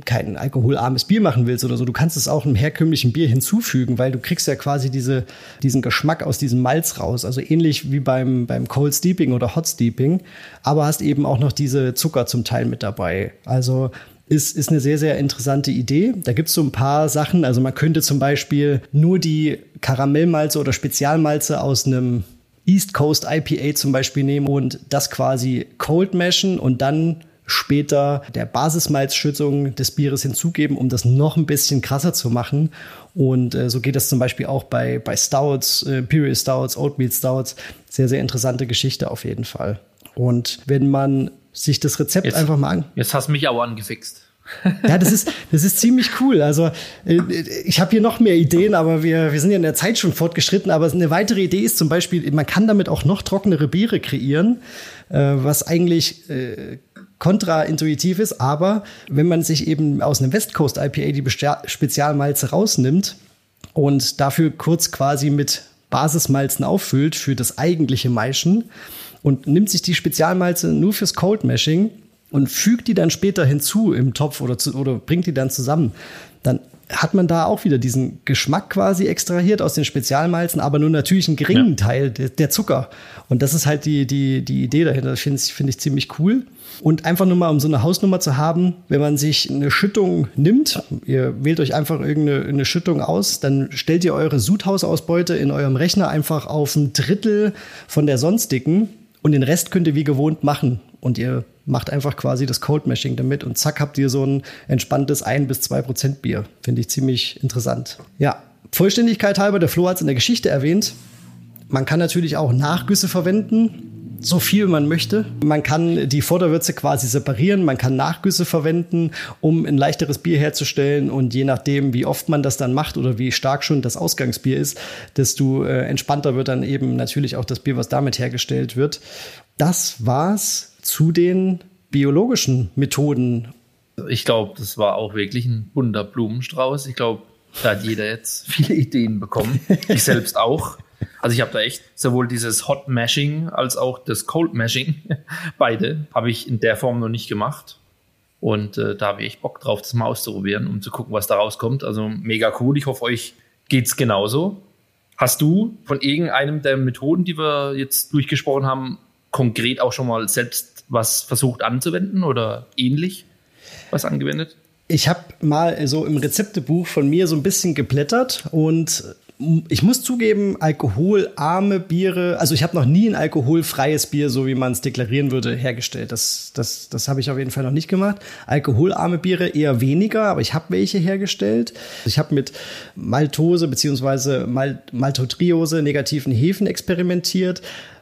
Speaker 1: kein alkoholarmes Bier machen willst oder so, du kannst es auch einem herkömmlichen Bier hinzufügen, weil du kriegst ja quasi diese, diesen Geschmack aus diesem Malz raus. Also ähnlich wie beim, beim Cold Steeping oder Hot Steeping, aber hast eben auch noch diese Zucker zum Teil mit dabei. Also ist, ist eine sehr, sehr interessante Idee. Da gibt es so ein paar Sachen. Also man könnte zum Beispiel nur die Karamellmalze oder Spezialmalze aus einem East Coast IPA zum Beispiel nehmen und das quasi cold mashen und dann später der Basismalzschüttung des Bieres hinzugeben, um das noch ein bisschen krasser zu machen. Und äh, so geht das zum Beispiel auch bei, bei Stouts, äh, Imperial Stouts, Oatmeal Stouts. Sehr, sehr interessante Geschichte auf jeden Fall. Und wenn man sich das Rezept
Speaker 2: jetzt,
Speaker 1: einfach mal an.
Speaker 2: Jetzt hast du mich auch angefixt.
Speaker 1: ja, das ist, das ist ziemlich cool. Also äh, ich habe hier noch mehr Ideen, aber wir, wir sind ja in der Zeit schon fortgeschritten. Aber eine weitere Idee ist zum Beispiel, man kann damit auch noch trockenere Biere kreieren, äh, was eigentlich äh, kontraintuitiv ist, aber wenn man sich eben aus einem West Coast IPA die Spezialmalze rausnimmt und dafür kurz quasi mit Basismalzen auffüllt für das eigentliche Maischen und nimmt sich die Spezialmalze nur fürs Cold Mashing und fügt die dann später hinzu im Topf oder, zu, oder bringt die dann zusammen, dann hat man da auch wieder diesen Geschmack quasi extrahiert aus den Spezialmalzen, aber nur natürlich einen geringen ja. Teil der, der, Zucker. Und das ist halt die, die, die Idee dahinter. Das finde ich, find ich ziemlich cool. Und einfach nur mal, um so eine Hausnummer zu haben, wenn man sich eine Schüttung nimmt, ihr wählt euch einfach irgendeine eine Schüttung aus, dann stellt ihr eure Sudhausausbeute in eurem Rechner einfach auf ein Drittel von der sonstigen und den Rest könnt ihr wie gewohnt machen. Und ihr macht einfach quasi das Cold Mashing damit und zack habt ihr so ein entspanntes 1 bis 2 Prozent Bier. Finde ich ziemlich interessant. Ja, Vollständigkeit halber, der Flo hat es in der Geschichte erwähnt. Man kann natürlich auch Nachgüsse verwenden so viel man möchte. Man kann die Vorderwürze quasi separieren, man kann Nachgüsse verwenden, um ein leichteres Bier herzustellen und je nachdem, wie oft man das dann macht oder wie stark schon das Ausgangsbier ist, desto äh, entspannter wird dann eben natürlich auch das Bier, was damit hergestellt wird. Das war's zu den biologischen Methoden.
Speaker 2: Ich glaube, das war auch wirklich ein bunter Blumenstrauß. Ich glaube, da hat jeder jetzt viele Ideen bekommen. Ich selbst auch. Also ich habe da echt sowohl dieses Hot Mashing als auch das Cold Mashing, beide habe ich in der Form noch nicht gemacht. Und äh, da habe ich echt Bock drauf, das mal auszuprobieren, um zu gucken, was da rauskommt. Also mega cool. Ich hoffe, euch geht's genauso. Hast du von irgendeinem der Methoden, die wir jetzt durchgesprochen haben, konkret auch schon mal selbst was versucht anzuwenden oder ähnlich was angewendet?
Speaker 1: Ich habe mal so im Rezeptebuch von mir so ein bisschen geblättert und ich muss zugeben, alkoholarme Biere, also ich habe noch nie ein alkoholfreies Bier, so wie man es deklarieren würde, hergestellt. Das, das, das habe ich auf jeden Fall noch nicht gemacht. Alkoholarme Biere eher weniger, aber ich habe welche hergestellt. Ich habe mit Maltose Mal Maltotriose, negativen Hefen experimentiert,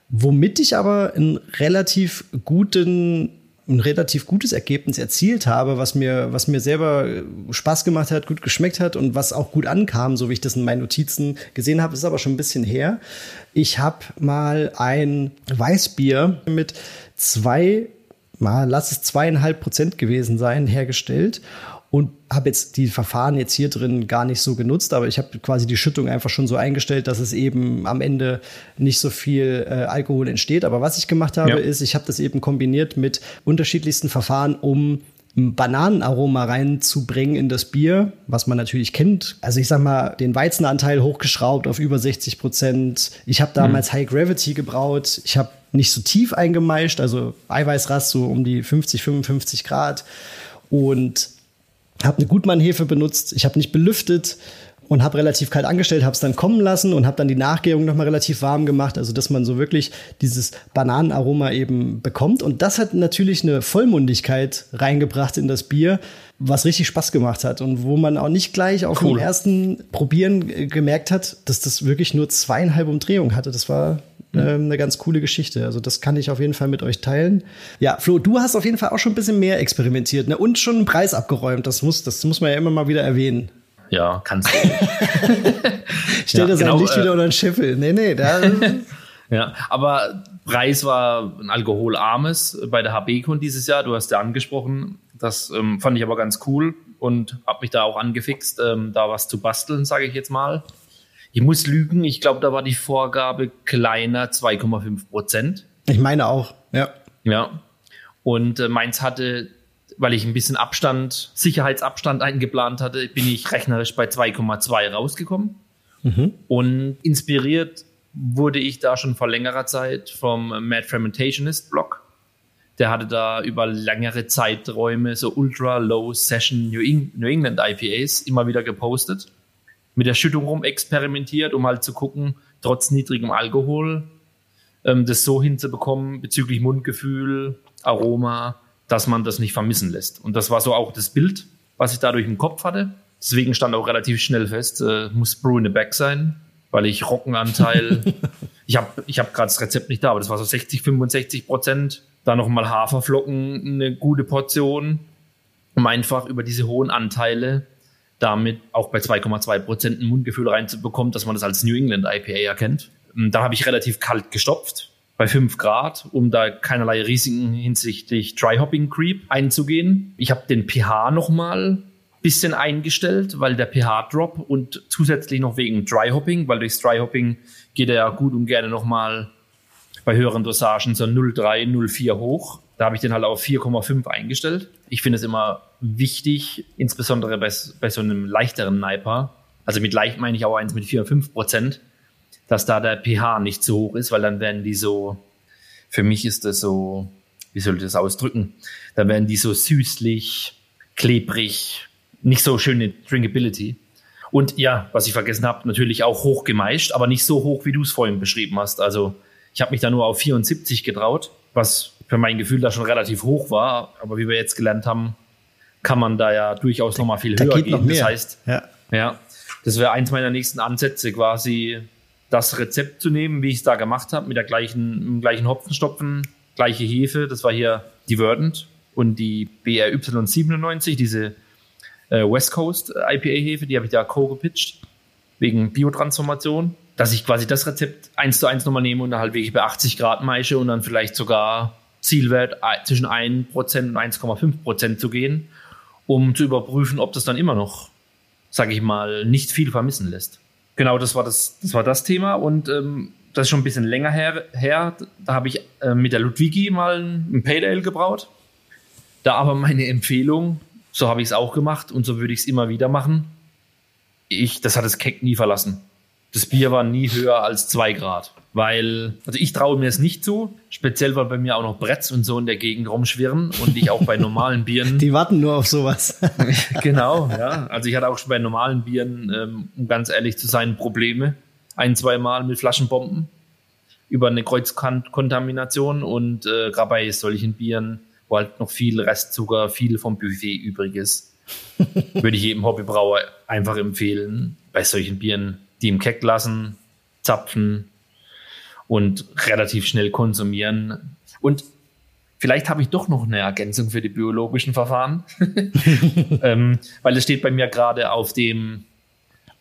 Speaker 1: womit ich aber einen relativ guten ein relativ gutes Ergebnis erzielt habe, was mir, was mir selber Spaß gemacht hat, gut geschmeckt hat und was auch gut ankam, so wie ich das in meinen Notizen gesehen habe, ist aber schon ein bisschen her. Ich habe mal ein Weißbier mit zwei, mal lass es zweieinhalb Prozent gewesen sein, hergestellt habe jetzt die Verfahren jetzt hier drin gar nicht so genutzt, aber ich habe quasi die Schüttung einfach schon so eingestellt, dass es eben am Ende nicht so viel äh, Alkohol entsteht. Aber was ich gemacht habe, ja. ist, ich habe das eben kombiniert mit unterschiedlichsten Verfahren, um Bananenaroma reinzubringen in das Bier, was man natürlich kennt. Also ich sag mal, den Weizenanteil hochgeschraubt auf über 60 Prozent. Ich habe damals mhm. High Gravity gebraut. Ich habe nicht so tief eingemeischt, also Eiweißrast so um die 50, 55 Grad. Und habe eine Gutmann-Hefe benutzt, ich habe nicht belüftet und habe relativ kalt angestellt, habe es dann kommen lassen und habe dann die Nachgärung nochmal relativ warm gemacht, also dass man so wirklich dieses Bananenaroma eben bekommt. Und das hat natürlich eine Vollmundigkeit reingebracht in das Bier, was richtig Spaß gemacht hat und wo man auch nicht gleich auf cool. dem ersten Probieren gemerkt hat, dass das wirklich nur zweieinhalb Umdrehungen hatte. Das war äh, eine ganz coole Geschichte. Also das kann ich auf jeden Fall mit euch teilen. Ja, Flo, du hast auf jeden Fall auch schon ein bisschen mehr experimentiert ne? und schon einen Preis abgeräumt. Das muss, das muss man ja immer mal wieder erwähnen.
Speaker 2: Ja, kannst du.
Speaker 1: Stell dir ja, sein genau, Licht äh, wieder unter den Schiffel. Nee, nee, da.
Speaker 2: ja, aber Preis war ein alkoholarmes bei der HB-Con dieses Jahr. Du hast ja angesprochen. Das ähm, fand ich aber ganz cool und habe mich da auch angefixt, ähm, da was zu basteln, sage ich jetzt mal. Ich muss lügen, ich glaube, da war die Vorgabe kleiner 2,5 Prozent.
Speaker 1: Ich meine auch, ja.
Speaker 2: Ja. Und äh, meins hatte, weil ich ein bisschen Abstand, Sicherheitsabstand eingeplant hatte, bin ich rechnerisch bei 2,2 rausgekommen. Mhm. Und inspiriert wurde ich da schon vor längerer Zeit vom Mad Fermentationist Blog. Der hatte da über längere Zeiträume so Ultra Low Session New, England IPAs immer wieder gepostet mit der Schüttung rum experimentiert, um halt zu gucken, trotz niedrigem Alkohol, ähm, das so hinzubekommen bezüglich Mundgefühl, Aroma, dass man das nicht vermissen lässt. Und das war so auch das Bild, was ich dadurch im Kopf hatte. Deswegen stand auch relativ schnell fest, äh, muss Brew in the Back sein, weil ich Rockenanteil, ich habe ich hab gerade das Rezept nicht da, aber das war so 60, 65 Prozent. Da nochmal Haferflocken, eine gute Portion, um einfach über diese hohen Anteile damit auch bei 2,2 Prozent ein Mundgefühl reinzubekommen, dass man das als New England IPA erkennt. Ähm, da habe ich relativ kalt gestopft bei 5 Grad, um da keinerlei Risiken hinsichtlich Dry Hopping Creep einzugehen. Ich habe den pH nochmal bisschen eingestellt, weil der pH-Drop und zusätzlich noch wegen Dry Hopping, weil durchs Dry Hopping geht er ja gut und gerne nochmal bei höheren Dosagen so 0,3, 0,4 hoch. Da habe ich den halt auf 4,5 eingestellt. Ich finde es immer wichtig, insbesondere bei, bei so einem leichteren Niper, also mit leicht meine ich auch eins mit 4, 5 Prozent, dass da der pH nicht so hoch ist, weil dann werden die so, für mich ist das so, wie soll ich das ausdrücken? Dann werden die so süßlich, klebrig, nicht so schöne Drinkability. Und ja, was ich vergessen habe, natürlich auch hoch gemeischt, aber nicht so hoch, wie du es vorhin beschrieben hast. Also ich habe mich da nur auf 74 getraut, was für mein Gefühl da schon relativ hoch war. Aber wie wir jetzt gelernt haben, kann man da ja durchaus noch mal viel
Speaker 1: Da
Speaker 2: höher
Speaker 1: geht
Speaker 2: gehen. Das heißt,
Speaker 1: Ja.
Speaker 2: ja, das wäre eins meiner nächsten Ansätze, quasi das Rezept zu nehmen, wie ich es da gemacht habe, mit der gleichen, mit dem gleichen Hopfenstopfen, gleiche Hefe. Das war hier die Verdant und die BRY97, diese äh, West Coast IPA-Hefe, die habe ich da co-gepitcht, wegen Biotransformation, dass ich quasi das Rezept eins zu eins nochmal nehme und dann halt wirklich bei 80 Grad meische und dann vielleicht sogar Zielwert äh, zwischen 1% und 1,5% zu gehen, um zu überprüfen, ob das dann immer noch, sage ich mal, nicht viel vermissen lässt. Genau, das war das, das war das Thema und ähm, das ist schon ein bisschen länger her. her. Da habe ich äh, mit der Ludwigi mal ein, Pale Ale gebraut. Da aber meine Empfehlung, so habe ich es auch gemacht und so würde ich es immer wieder machen. Ich, das hat das Keck nie verlassen. Das Bier war nie höher als zwei Grad. Weil, also ich traue mir es nicht zu, speziell weil bei mir auch noch Bretts und so in der Gegend rumschwirren und ich auch bei normalen Bieren.
Speaker 1: Die warten nur auf sowas.
Speaker 2: genau, ja. Also ich hatte auch schon bei normalen Bieren, ähm, um ganz ehrlich zu sein, Probleme. Ein, zwei Mal mit Flaschenbomben über eine Kreuzkontamination und äh, gerade bei solchen Bieren, wo halt noch viel Restzucker, viel vom Buffet übrig ist, würde ich jedem Hobbybrauer einfach empfehlen, bei solchen Bieren, die im Keck lassen, zapfen und relativ schnell konsumieren. Und vielleicht habe ich doch noch eine Ergänzung für die biologischen Verfahren, ähm, weil es steht bei mir gerade auf dem,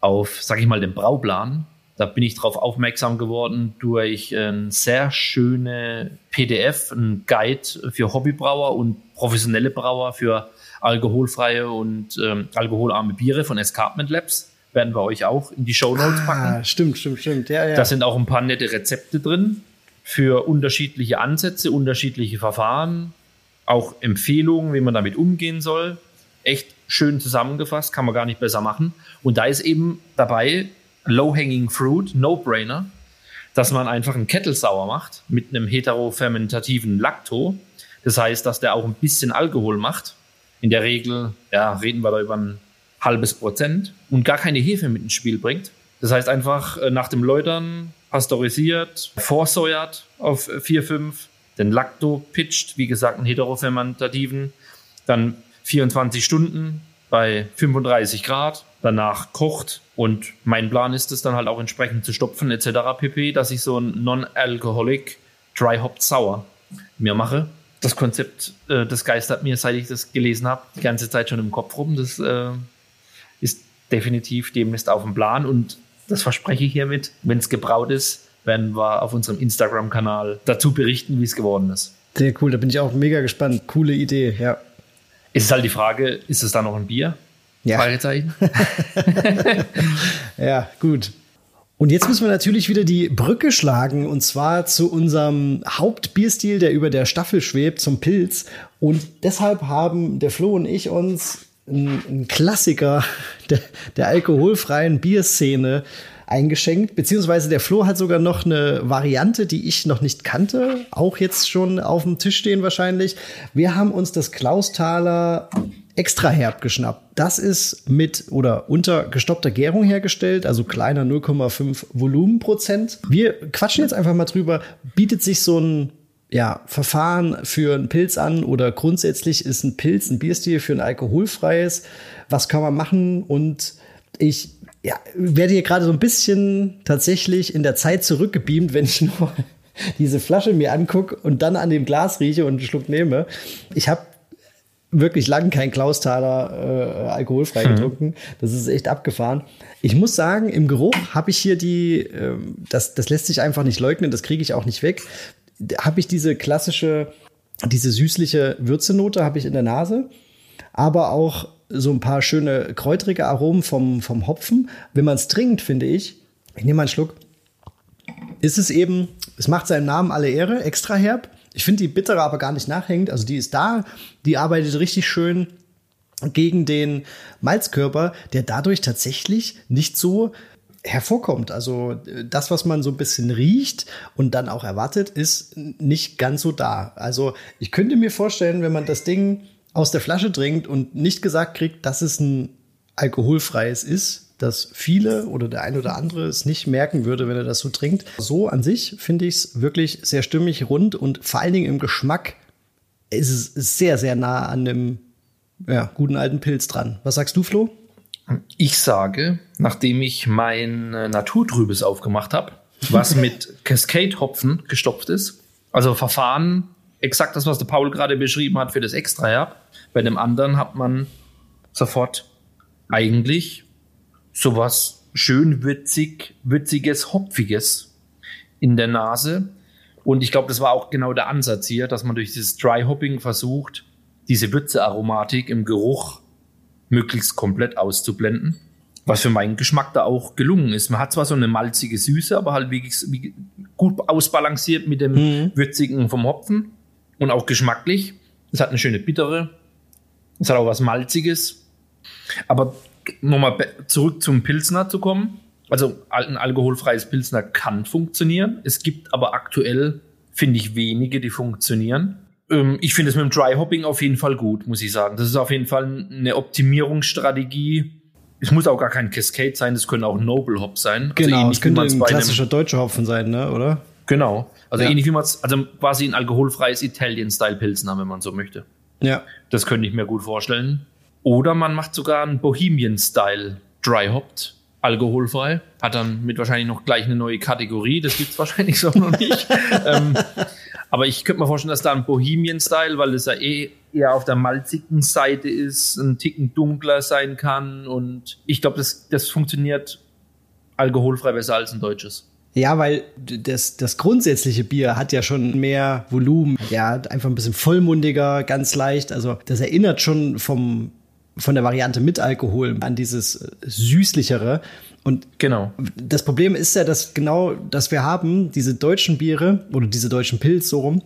Speaker 2: auf, sag ich mal, dem Brauplan. Da bin ich darauf aufmerksam geworden durch ein sehr schöne PDF, ein Guide für Hobbybrauer und professionelle Brauer für alkoholfreie und ähm, alkoholarme Biere von Escarpment Labs. Werden wir euch auch in die Show Notes packen.
Speaker 1: Ah, stimmt, stimmt, stimmt. Ja, ja.
Speaker 2: Da sind auch ein paar nette Rezepte drin für unterschiedliche Ansätze, unterschiedliche Verfahren, auch Empfehlungen, wie man damit umgehen soll. Echt schön zusammengefasst, kann man gar nicht besser machen. Und da ist eben dabei Low-Hanging Fruit, No-Brainer, dass man einfach einen Kettle sauer macht mit einem heterofermentativen Lacto. Das heißt, dass der auch ein bisschen Alkohol macht. In der Regel, ja, reden wir da über ein halbes Prozent und gar keine Hefe mit ins Spiel bringt. Das heißt einfach äh, nach dem Läutern pasteurisiert, vorsäuert auf 4, 5, den Lacto pitcht, wie gesagt, einen heterofermentativen, dann 24 Stunden bei 35 Grad, danach kocht und mein Plan ist es dann halt auch entsprechend zu stopfen etc. pp, dass ich so ein Non-Alcoholic Dry Hopped Sour mir mache. Das Konzept, äh, das geistert mir, seit ich das gelesen habe, die ganze Zeit schon im Kopf rum. Das äh, definitiv demnächst auf dem Plan und das verspreche ich hiermit. Wenn es gebraut ist, werden wir auf unserem Instagram-Kanal dazu berichten, wie es geworden ist.
Speaker 1: Sehr cool, da bin ich auch mega gespannt. Coole Idee, ja.
Speaker 2: Es ist halt die Frage, ist es da noch ein Bier?
Speaker 1: Ja.
Speaker 2: Fragezeichen.
Speaker 1: Ja, gut. Und jetzt müssen wir natürlich wieder die Brücke schlagen und zwar zu unserem Hauptbierstil, der über der Staffel schwebt, zum Pilz. Und deshalb haben der Flo und ich uns einen, einen Klassiker der, der alkoholfreien Bierszene eingeschenkt, beziehungsweise der Flo hat sogar noch eine Variante, die ich noch nicht kannte, auch jetzt schon auf dem Tisch stehen wahrscheinlich. Wir haben uns das Klausthaler extra herb geschnappt. Das ist mit oder unter gestoppter Gärung hergestellt, also kleiner 0,5 Volumenprozent. Wir quatschen jetzt einfach mal drüber. Bietet sich so ein ja, Verfahren für einen Pilz an oder grundsätzlich ist ein Pilz ein Bierstil für ein alkoholfreies? Was kann man machen? Und ich ja, werde hier gerade so ein bisschen tatsächlich in der Zeit zurückgebeamt, wenn ich nur diese Flasche mir angucke und dann an dem Glas rieche und einen Schluck nehme. Ich habe wirklich lang kein Klausthaler äh, alkoholfrei getrunken. Das ist echt abgefahren. Ich muss sagen, im Geruch habe ich hier die, ähm, das, das lässt sich einfach nicht leugnen, das kriege ich auch nicht weg. Habe ich diese klassische, diese süßliche Würzenote habe ich in der Nase, aber auch so ein paar schöne kräutrige Aromen vom, vom Hopfen. Wenn man es trinkt, finde ich, ich nehme mal einen Schluck, ist es eben, es macht seinem Namen alle Ehre, extra herb, Ich finde die bittere aber gar nicht nachhängt. Also die ist da, die arbeitet richtig schön gegen den Malzkörper, der dadurch tatsächlich nicht so hervorkommt. Also das, was man so ein bisschen riecht und dann auch erwartet, ist nicht ganz so da. Also ich könnte mir vorstellen, wenn man das Ding aus der Flasche trinkt und nicht gesagt kriegt, dass es ein alkoholfreies ist, dass viele oder der ein oder andere es nicht merken würde, wenn er das so trinkt. So an sich finde ich es wirklich sehr stimmig, rund und vor allen Dingen im Geschmack ist es sehr, sehr nah an dem ja, guten alten Pilz dran. Was sagst du, Flo?
Speaker 2: Ich sage, nachdem ich mein äh, Naturtrübes aufgemacht habe, was mit Cascade-Hopfen gestopft ist, also Verfahren, exakt das, was der Paul gerade beschrieben hat für das Extra, ja. Bei dem anderen hat man sofort eigentlich sowas schön würzig, würziges, hopfiges in der Nase. Und ich glaube, das war auch genau der Ansatz hier, dass man durch dieses Dry Hopping versucht, diese Würzearomatik im Geruch möglichst komplett auszublenden. Was für meinen Geschmack da auch gelungen ist. Man hat zwar so eine malzige Süße, aber halt wie gut ausbalanciert mit dem mhm. würzigen vom Hopfen und auch geschmacklich. Es hat eine schöne bittere. Es hat auch was malziges. Aber nochmal zurück zum Pilsner zu kommen. Also ein alkoholfreies Pilsner kann funktionieren. Es gibt aber aktuell, finde ich, wenige, die funktionieren. Ähm, ich finde es mit dem Dry Hopping auf jeden Fall gut, muss ich sagen. Das ist auf jeden Fall eine Optimierungsstrategie. Es muss auch gar kein Cascade sein, das können auch Noble Hop sein.
Speaker 1: Also genau, also es könnte ein klassischer deutscher Hopfen sein, ne? oder?
Speaker 2: Genau. Also ja. ähnlich wie man es, also quasi ein alkoholfreies Italian-Style-Pilsner, wenn man so möchte.
Speaker 1: Ja.
Speaker 2: Das könnte ich mir gut vorstellen. Oder man macht sogar einen Bohemian-Style Dry Hopped, alkoholfrei. Hat dann mit wahrscheinlich noch gleich eine neue Kategorie. Das gibt es wahrscheinlich so noch nicht. ähm, aber ich könnte mir vorstellen, dass da ein Bohemian-Style, weil es ja eh eher auf der malzigen Seite ist, ein Ticken dunkler sein kann. Und ich glaube, das, das funktioniert alkoholfrei besser als ein deutsches.
Speaker 1: Ja, weil das, das grundsätzliche Bier hat ja schon mehr Volumen. Ja, einfach ein bisschen vollmundiger, ganz leicht. Also das erinnert schon vom, von der Variante mit Alkohol an dieses süßlichere. Und genau. Das Problem ist ja, dass genau, dass wir haben, diese deutschen Biere oder diese deutschen Pilz so rum,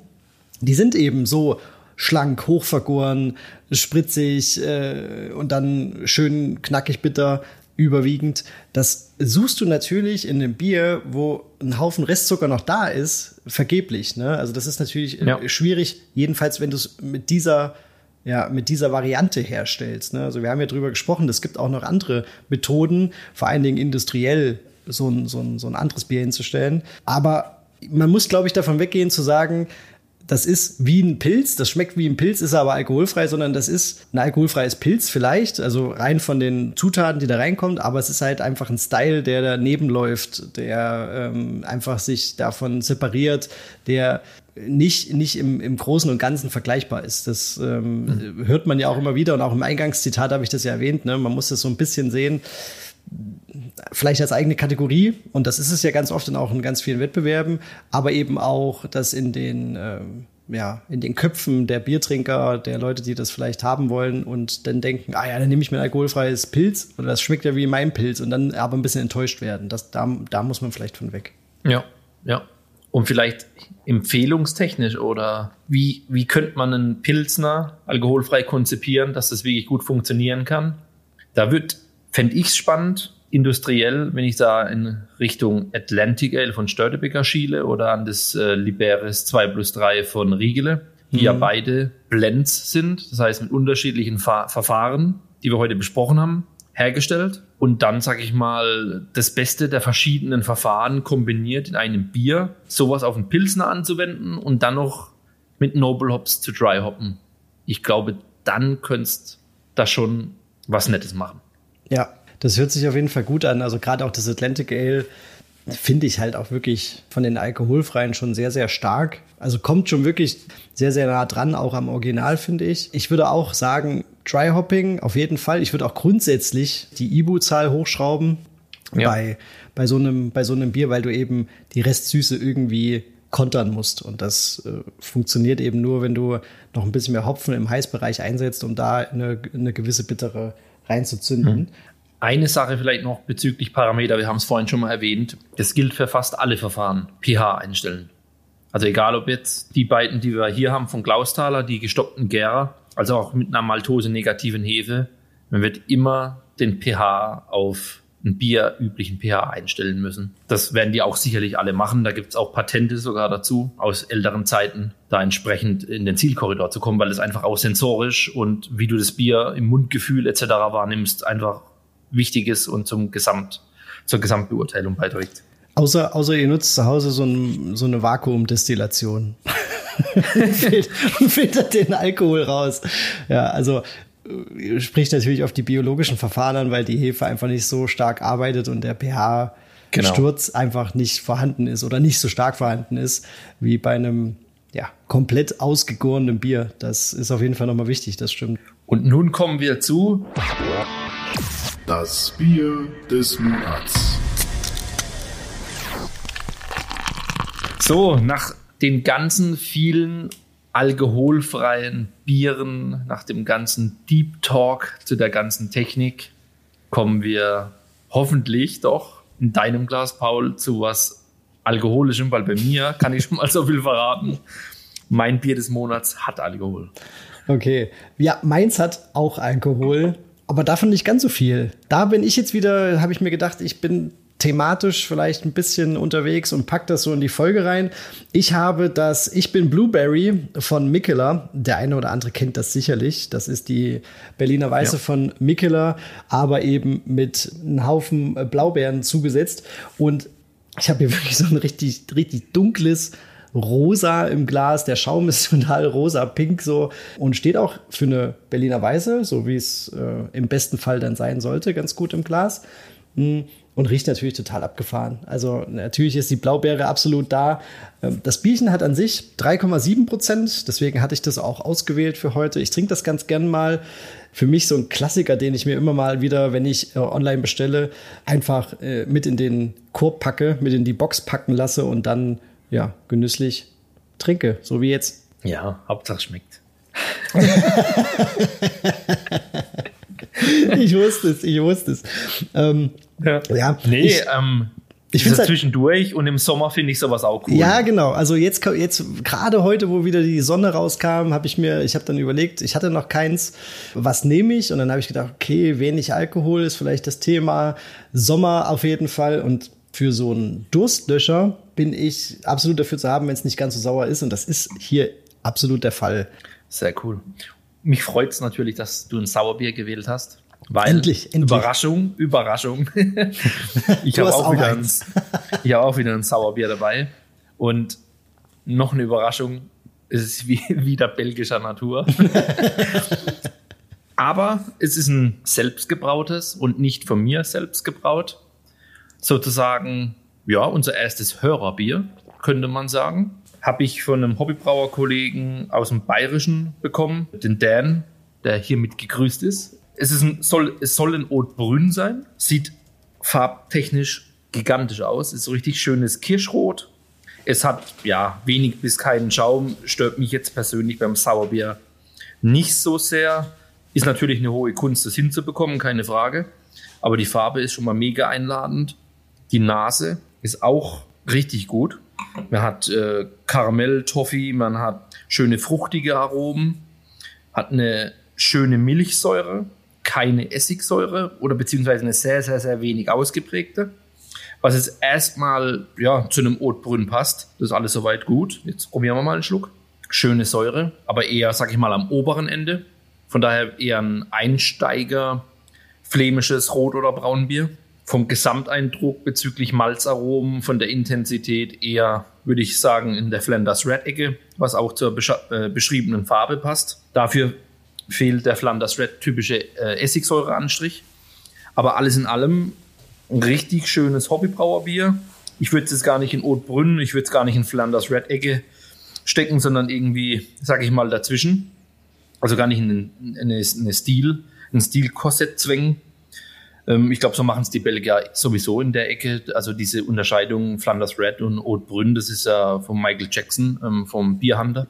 Speaker 1: die sind eben so schlank, hochvergoren, spritzig äh, und dann schön knackig bitter überwiegend. Das suchst du natürlich in einem Bier, wo ein Haufen Restzucker noch da ist, vergeblich. Ne? Also das ist natürlich ja. schwierig, jedenfalls wenn du es mit dieser ja, mit dieser Variante herstellst. Ne? Also wir haben ja drüber gesprochen, es gibt auch noch andere Methoden, vor allen Dingen industriell so ein, so ein, so ein anderes Bier hinzustellen. Aber man muss, glaube ich, davon weggehen zu sagen, das ist wie ein Pilz, das schmeckt wie ein Pilz, ist aber alkoholfrei, sondern das ist ein alkoholfreies Pilz vielleicht, also rein von den Zutaten, die da reinkommt, aber es ist halt einfach ein Style, der daneben läuft, der ähm, einfach sich davon separiert, der nicht, nicht im, im Großen und Ganzen vergleichbar ist. Das ähm, mhm. hört man ja auch immer wieder und auch im Eingangszitat habe ich das ja erwähnt. Ne? Man muss das so ein bisschen sehen, vielleicht als eigene Kategorie und das ist es ja ganz oft und auch in ganz vielen Wettbewerben, aber eben auch, dass in den ähm, ja, in den Köpfen der Biertrinker, der Leute, die das vielleicht haben wollen und dann denken, ah ja, dann nehme ich mir ein alkoholfreies Pilz oder das schmeckt ja wie mein Pilz und dann aber ein bisschen enttäuscht werden. Das, da, da muss man vielleicht von weg.
Speaker 2: Ja, ja. Und vielleicht empfehlungstechnisch oder wie, wie könnte man einen Pilzner alkoholfrei konzipieren, dass das wirklich gut funktionieren kann? Da wird, fände ich es spannend, industriell, wenn ich da in Richtung Atlantic Ale von Störtebeker schiele oder an das äh, Liberes 2 plus 3 von Riegele, die mhm. ja beide Blends sind, das heißt mit unterschiedlichen Fa Verfahren, die wir heute besprochen haben hergestellt und dann, sag ich mal, das Beste der verschiedenen Verfahren kombiniert in einem Bier, sowas auf einen Pilsner anzuwenden und dann noch mit Noble Hops zu dry hoppen. Ich glaube, dann könntest da schon was Nettes machen.
Speaker 1: Ja, das hört sich auf jeden Fall gut an. Also gerade auch das Atlantic Ale finde ich halt auch wirklich von den alkoholfreien schon sehr, sehr stark. Also kommt schon wirklich sehr, sehr nah dran, auch am Original, finde ich. Ich würde auch sagen, Dry Hopping auf jeden Fall. Ich würde auch grundsätzlich die Ibu-Zahl hochschrauben ja. bei, bei, so einem, bei so einem Bier, weil du eben die Restsüße irgendwie kontern musst. Und das äh, funktioniert eben nur, wenn du noch ein bisschen mehr Hopfen im Heißbereich einsetzt, um da eine, eine gewisse bittere reinzuzünden. Mhm.
Speaker 2: Eine Sache vielleicht noch bezüglich Parameter, wir haben es vorhin schon mal erwähnt. Das gilt für fast alle Verfahren. pH einstellen. Also egal ob jetzt die beiden, die wir hier haben von Klausthaler, die gestoppten Gärer, also auch mit einer Maltose-negativen Hefe, man wird immer den pH auf einen bierüblichen pH einstellen müssen. Das werden die auch sicherlich alle machen. Da gibt es auch Patente sogar dazu aus älteren Zeiten, da entsprechend in den Zielkorridor zu kommen, weil es einfach auch sensorisch und wie du das Bier im Mundgefühl etc. wahrnimmst, einfach wichtig ist und zum Gesamt, zur Gesamtbeurteilung beiträgt.
Speaker 1: Außer, außer ihr nutzt zu Hause so, ein, so eine Vakuumdestillation. und filtert den Alkohol raus. Ja, also spricht natürlich auf die biologischen Verfahren an, weil die Hefe einfach nicht so stark arbeitet und der pH-Sturz genau. einfach nicht vorhanden ist oder nicht so stark vorhanden ist wie bei einem ja, komplett ausgegorenen Bier. Das ist auf jeden Fall nochmal wichtig, das stimmt.
Speaker 2: Und nun kommen wir zu
Speaker 3: das Bier des Monats.
Speaker 2: So, nach den ganzen vielen alkoholfreien Bieren, nach dem ganzen Deep Talk zu der ganzen Technik, kommen wir hoffentlich doch in deinem Glas, Paul, zu was Alkoholischem, weil bei mir kann ich schon mal so viel verraten. Mein Bier des Monats hat Alkohol.
Speaker 1: Okay. Ja, meins hat auch Alkohol, aber davon nicht ganz so viel. Da bin ich jetzt wieder, habe ich mir gedacht, ich bin thematisch vielleicht ein bisschen unterwegs und packt das so in die Folge rein. Ich habe das Ich bin Blueberry von Mikkeler. Der eine oder andere kennt das sicherlich. Das ist die Berliner Weiße ja. von Mikkeler, aber eben mit einem Haufen Blaubeeren zugesetzt. Und ich habe hier wirklich so ein richtig, richtig dunkles rosa im Glas. Der Schaum ist total rosa-pink so und steht auch für eine Berliner Weiße, so wie es äh, im besten Fall dann sein sollte, ganz gut im Glas. Hm und riecht natürlich total abgefahren. Also natürlich ist die Blaubeere absolut da. Ähm, das Bierchen hat an sich 3,7 Prozent, deswegen hatte ich das auch ausgewählt für heute. Ich trinke das ganz gern mal. Für mich so ein Klassiker, den ich mir immer mal wieder, wenn ich äh, online bestelle, einfach äh, mit in den Korb packe, mit in die Box packen lasse und dann ja genüsslich trinke, so wie jetzt.
Speaker 2: Ja, Hauptsache schmeckt.
Speaker 1: ich wusste es, ich wusste es. Ähm,
Speaker 2: ja. ja. Nee, ich, ähm, ich finde halt, zwischendurch und im Sommer finde ich sowas auch cool.
Speaker 1: Ja, genau. Also jetzt, jetzt gerade heute, wo wieder die Sonne rauskam, habe ich mir, ich habe dann überlegt, ich hatte noch keins, was nehme ich? Und dann habe ich gedacht, okay, wenig Alkohol ist vielleicht das Thema. Sommer auf jeden Fall und für so einen Durstlöscher bin ich absolut dafür zu haben, wenn es nicht ganz so sauer ist. Und das ist hier absolut der Fall.
Speaker 2: Sehr cool. Mich freut es natürlich, dass du ein Sauerbier gewählt hast. Weil,
Speaker 1: endlich, endlich.
Speaker 2: Überraschung, Überraschung. ich habe auch, auch, wieder ein, ich hab auch wieder ein Sauerbier dabei. Und noch eine Überraschung, es ist wie, wieder belgischer Natur. Aber es ist ein selbstgebrautes und nicht von mir selbst gebraut. Sozusagen, ja, unser erstes Hörerbier, könnte man sagen. Habe ich von einem Hobbybrauerkollegen aus dem Bayerischen bekommen, den Dan, der hiermit gegrüßt ist es, ist ein, soll, es soll ein Haute sein, sieht farbtechnisch gigantisch aus, ist so richtig schönes Kirschrot. Es hat ja wenig bis keinen Schaum, stört mich jetzt persönlich beim Sauerbier nicht so sehr. Ist natürlich eine hohe Kunst, das hinzubekommen, keine Frage. Aber die Farbe ist schon mal mega einladend. Die Nase ist auch richtig gut. Man hat äh, Karamell, Toffee, man hat schöne fruchtige Aromen, hat eine schöne Milchsäure, keine Essigsäure oder beziehungsweise eine sehr, sehr, sehr wenig ausgeprägte. Was jetzt erstmal ja, zu einem Otbrünn passt. Das ist alles soweit gut. Jetzt probieren wir mal einen Schluck. Schöne Säure, aber eher, sag ich mal, am oberen Ende. Von daher eher ein Einsteiger, flämisches Rot- oder Braunbier. Vom Gesamteindruck bezüglich Malzaromen, von der Intensität eher, würde ich sagen, in der Flanders Red-Ecke, was auch zur äh, beschriebenen Farbe passt. Dafür fehlt der Flanders Red typische äh, Essigsäureanstrich. Aber alles in allem ein richtig schönes Hobbybrauerbier. Ich würde es jetzt gar nicht in Haute ich würde es gar nicht in Flanders Red Ecke stecken, sondern irgendwie, sage ich mal, dazwischen. Also gar nicht in eine, eine Stil, ein Stil-Korsett zwängen. Ähm, ich glaube, so machen es die Belgier sowieso in der Ecke. Also diese Unterscheidung Flanders Red und Haute das ist ja von Michael Jackson, ähm, vom Bierhunter,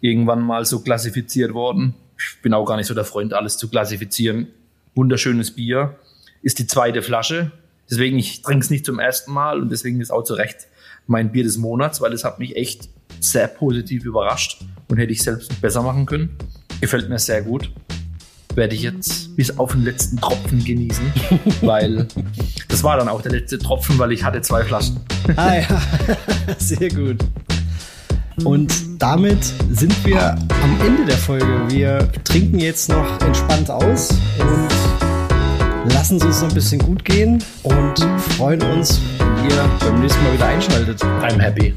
Speaker 2: irgendwann mal so klassifiziert worden ich bin auch gar nicht so der Freund, alles zu klassifizieren. Wunderschönes Bier. Ist die zweite Flasche. Deswegen, ich trinke es nicht zum ersten Mal und deswegen ist auch zu Recht mein Bier des Monats, weil es hat mich echt sehr positiv überrascht und hätte ich selbst besser machen können. Gefällt mir sehr gut. Werde ich jetzt bis auf den letzten Tropfen genießen, weil das war dann auch der letzte Tropfen, weil ich hatte zwei Flaschen.
Speaker 1: Ah ja, sehr gut. Und damit sind wir am Ende der Folge. Wir trinken jetzt noch entspannt aus und lassen es uns so ein bisschen gut gehen und freuen uns, wenn ihr beim nächsten Mal wieder einschaltet.
Speaker 2: I'm happy.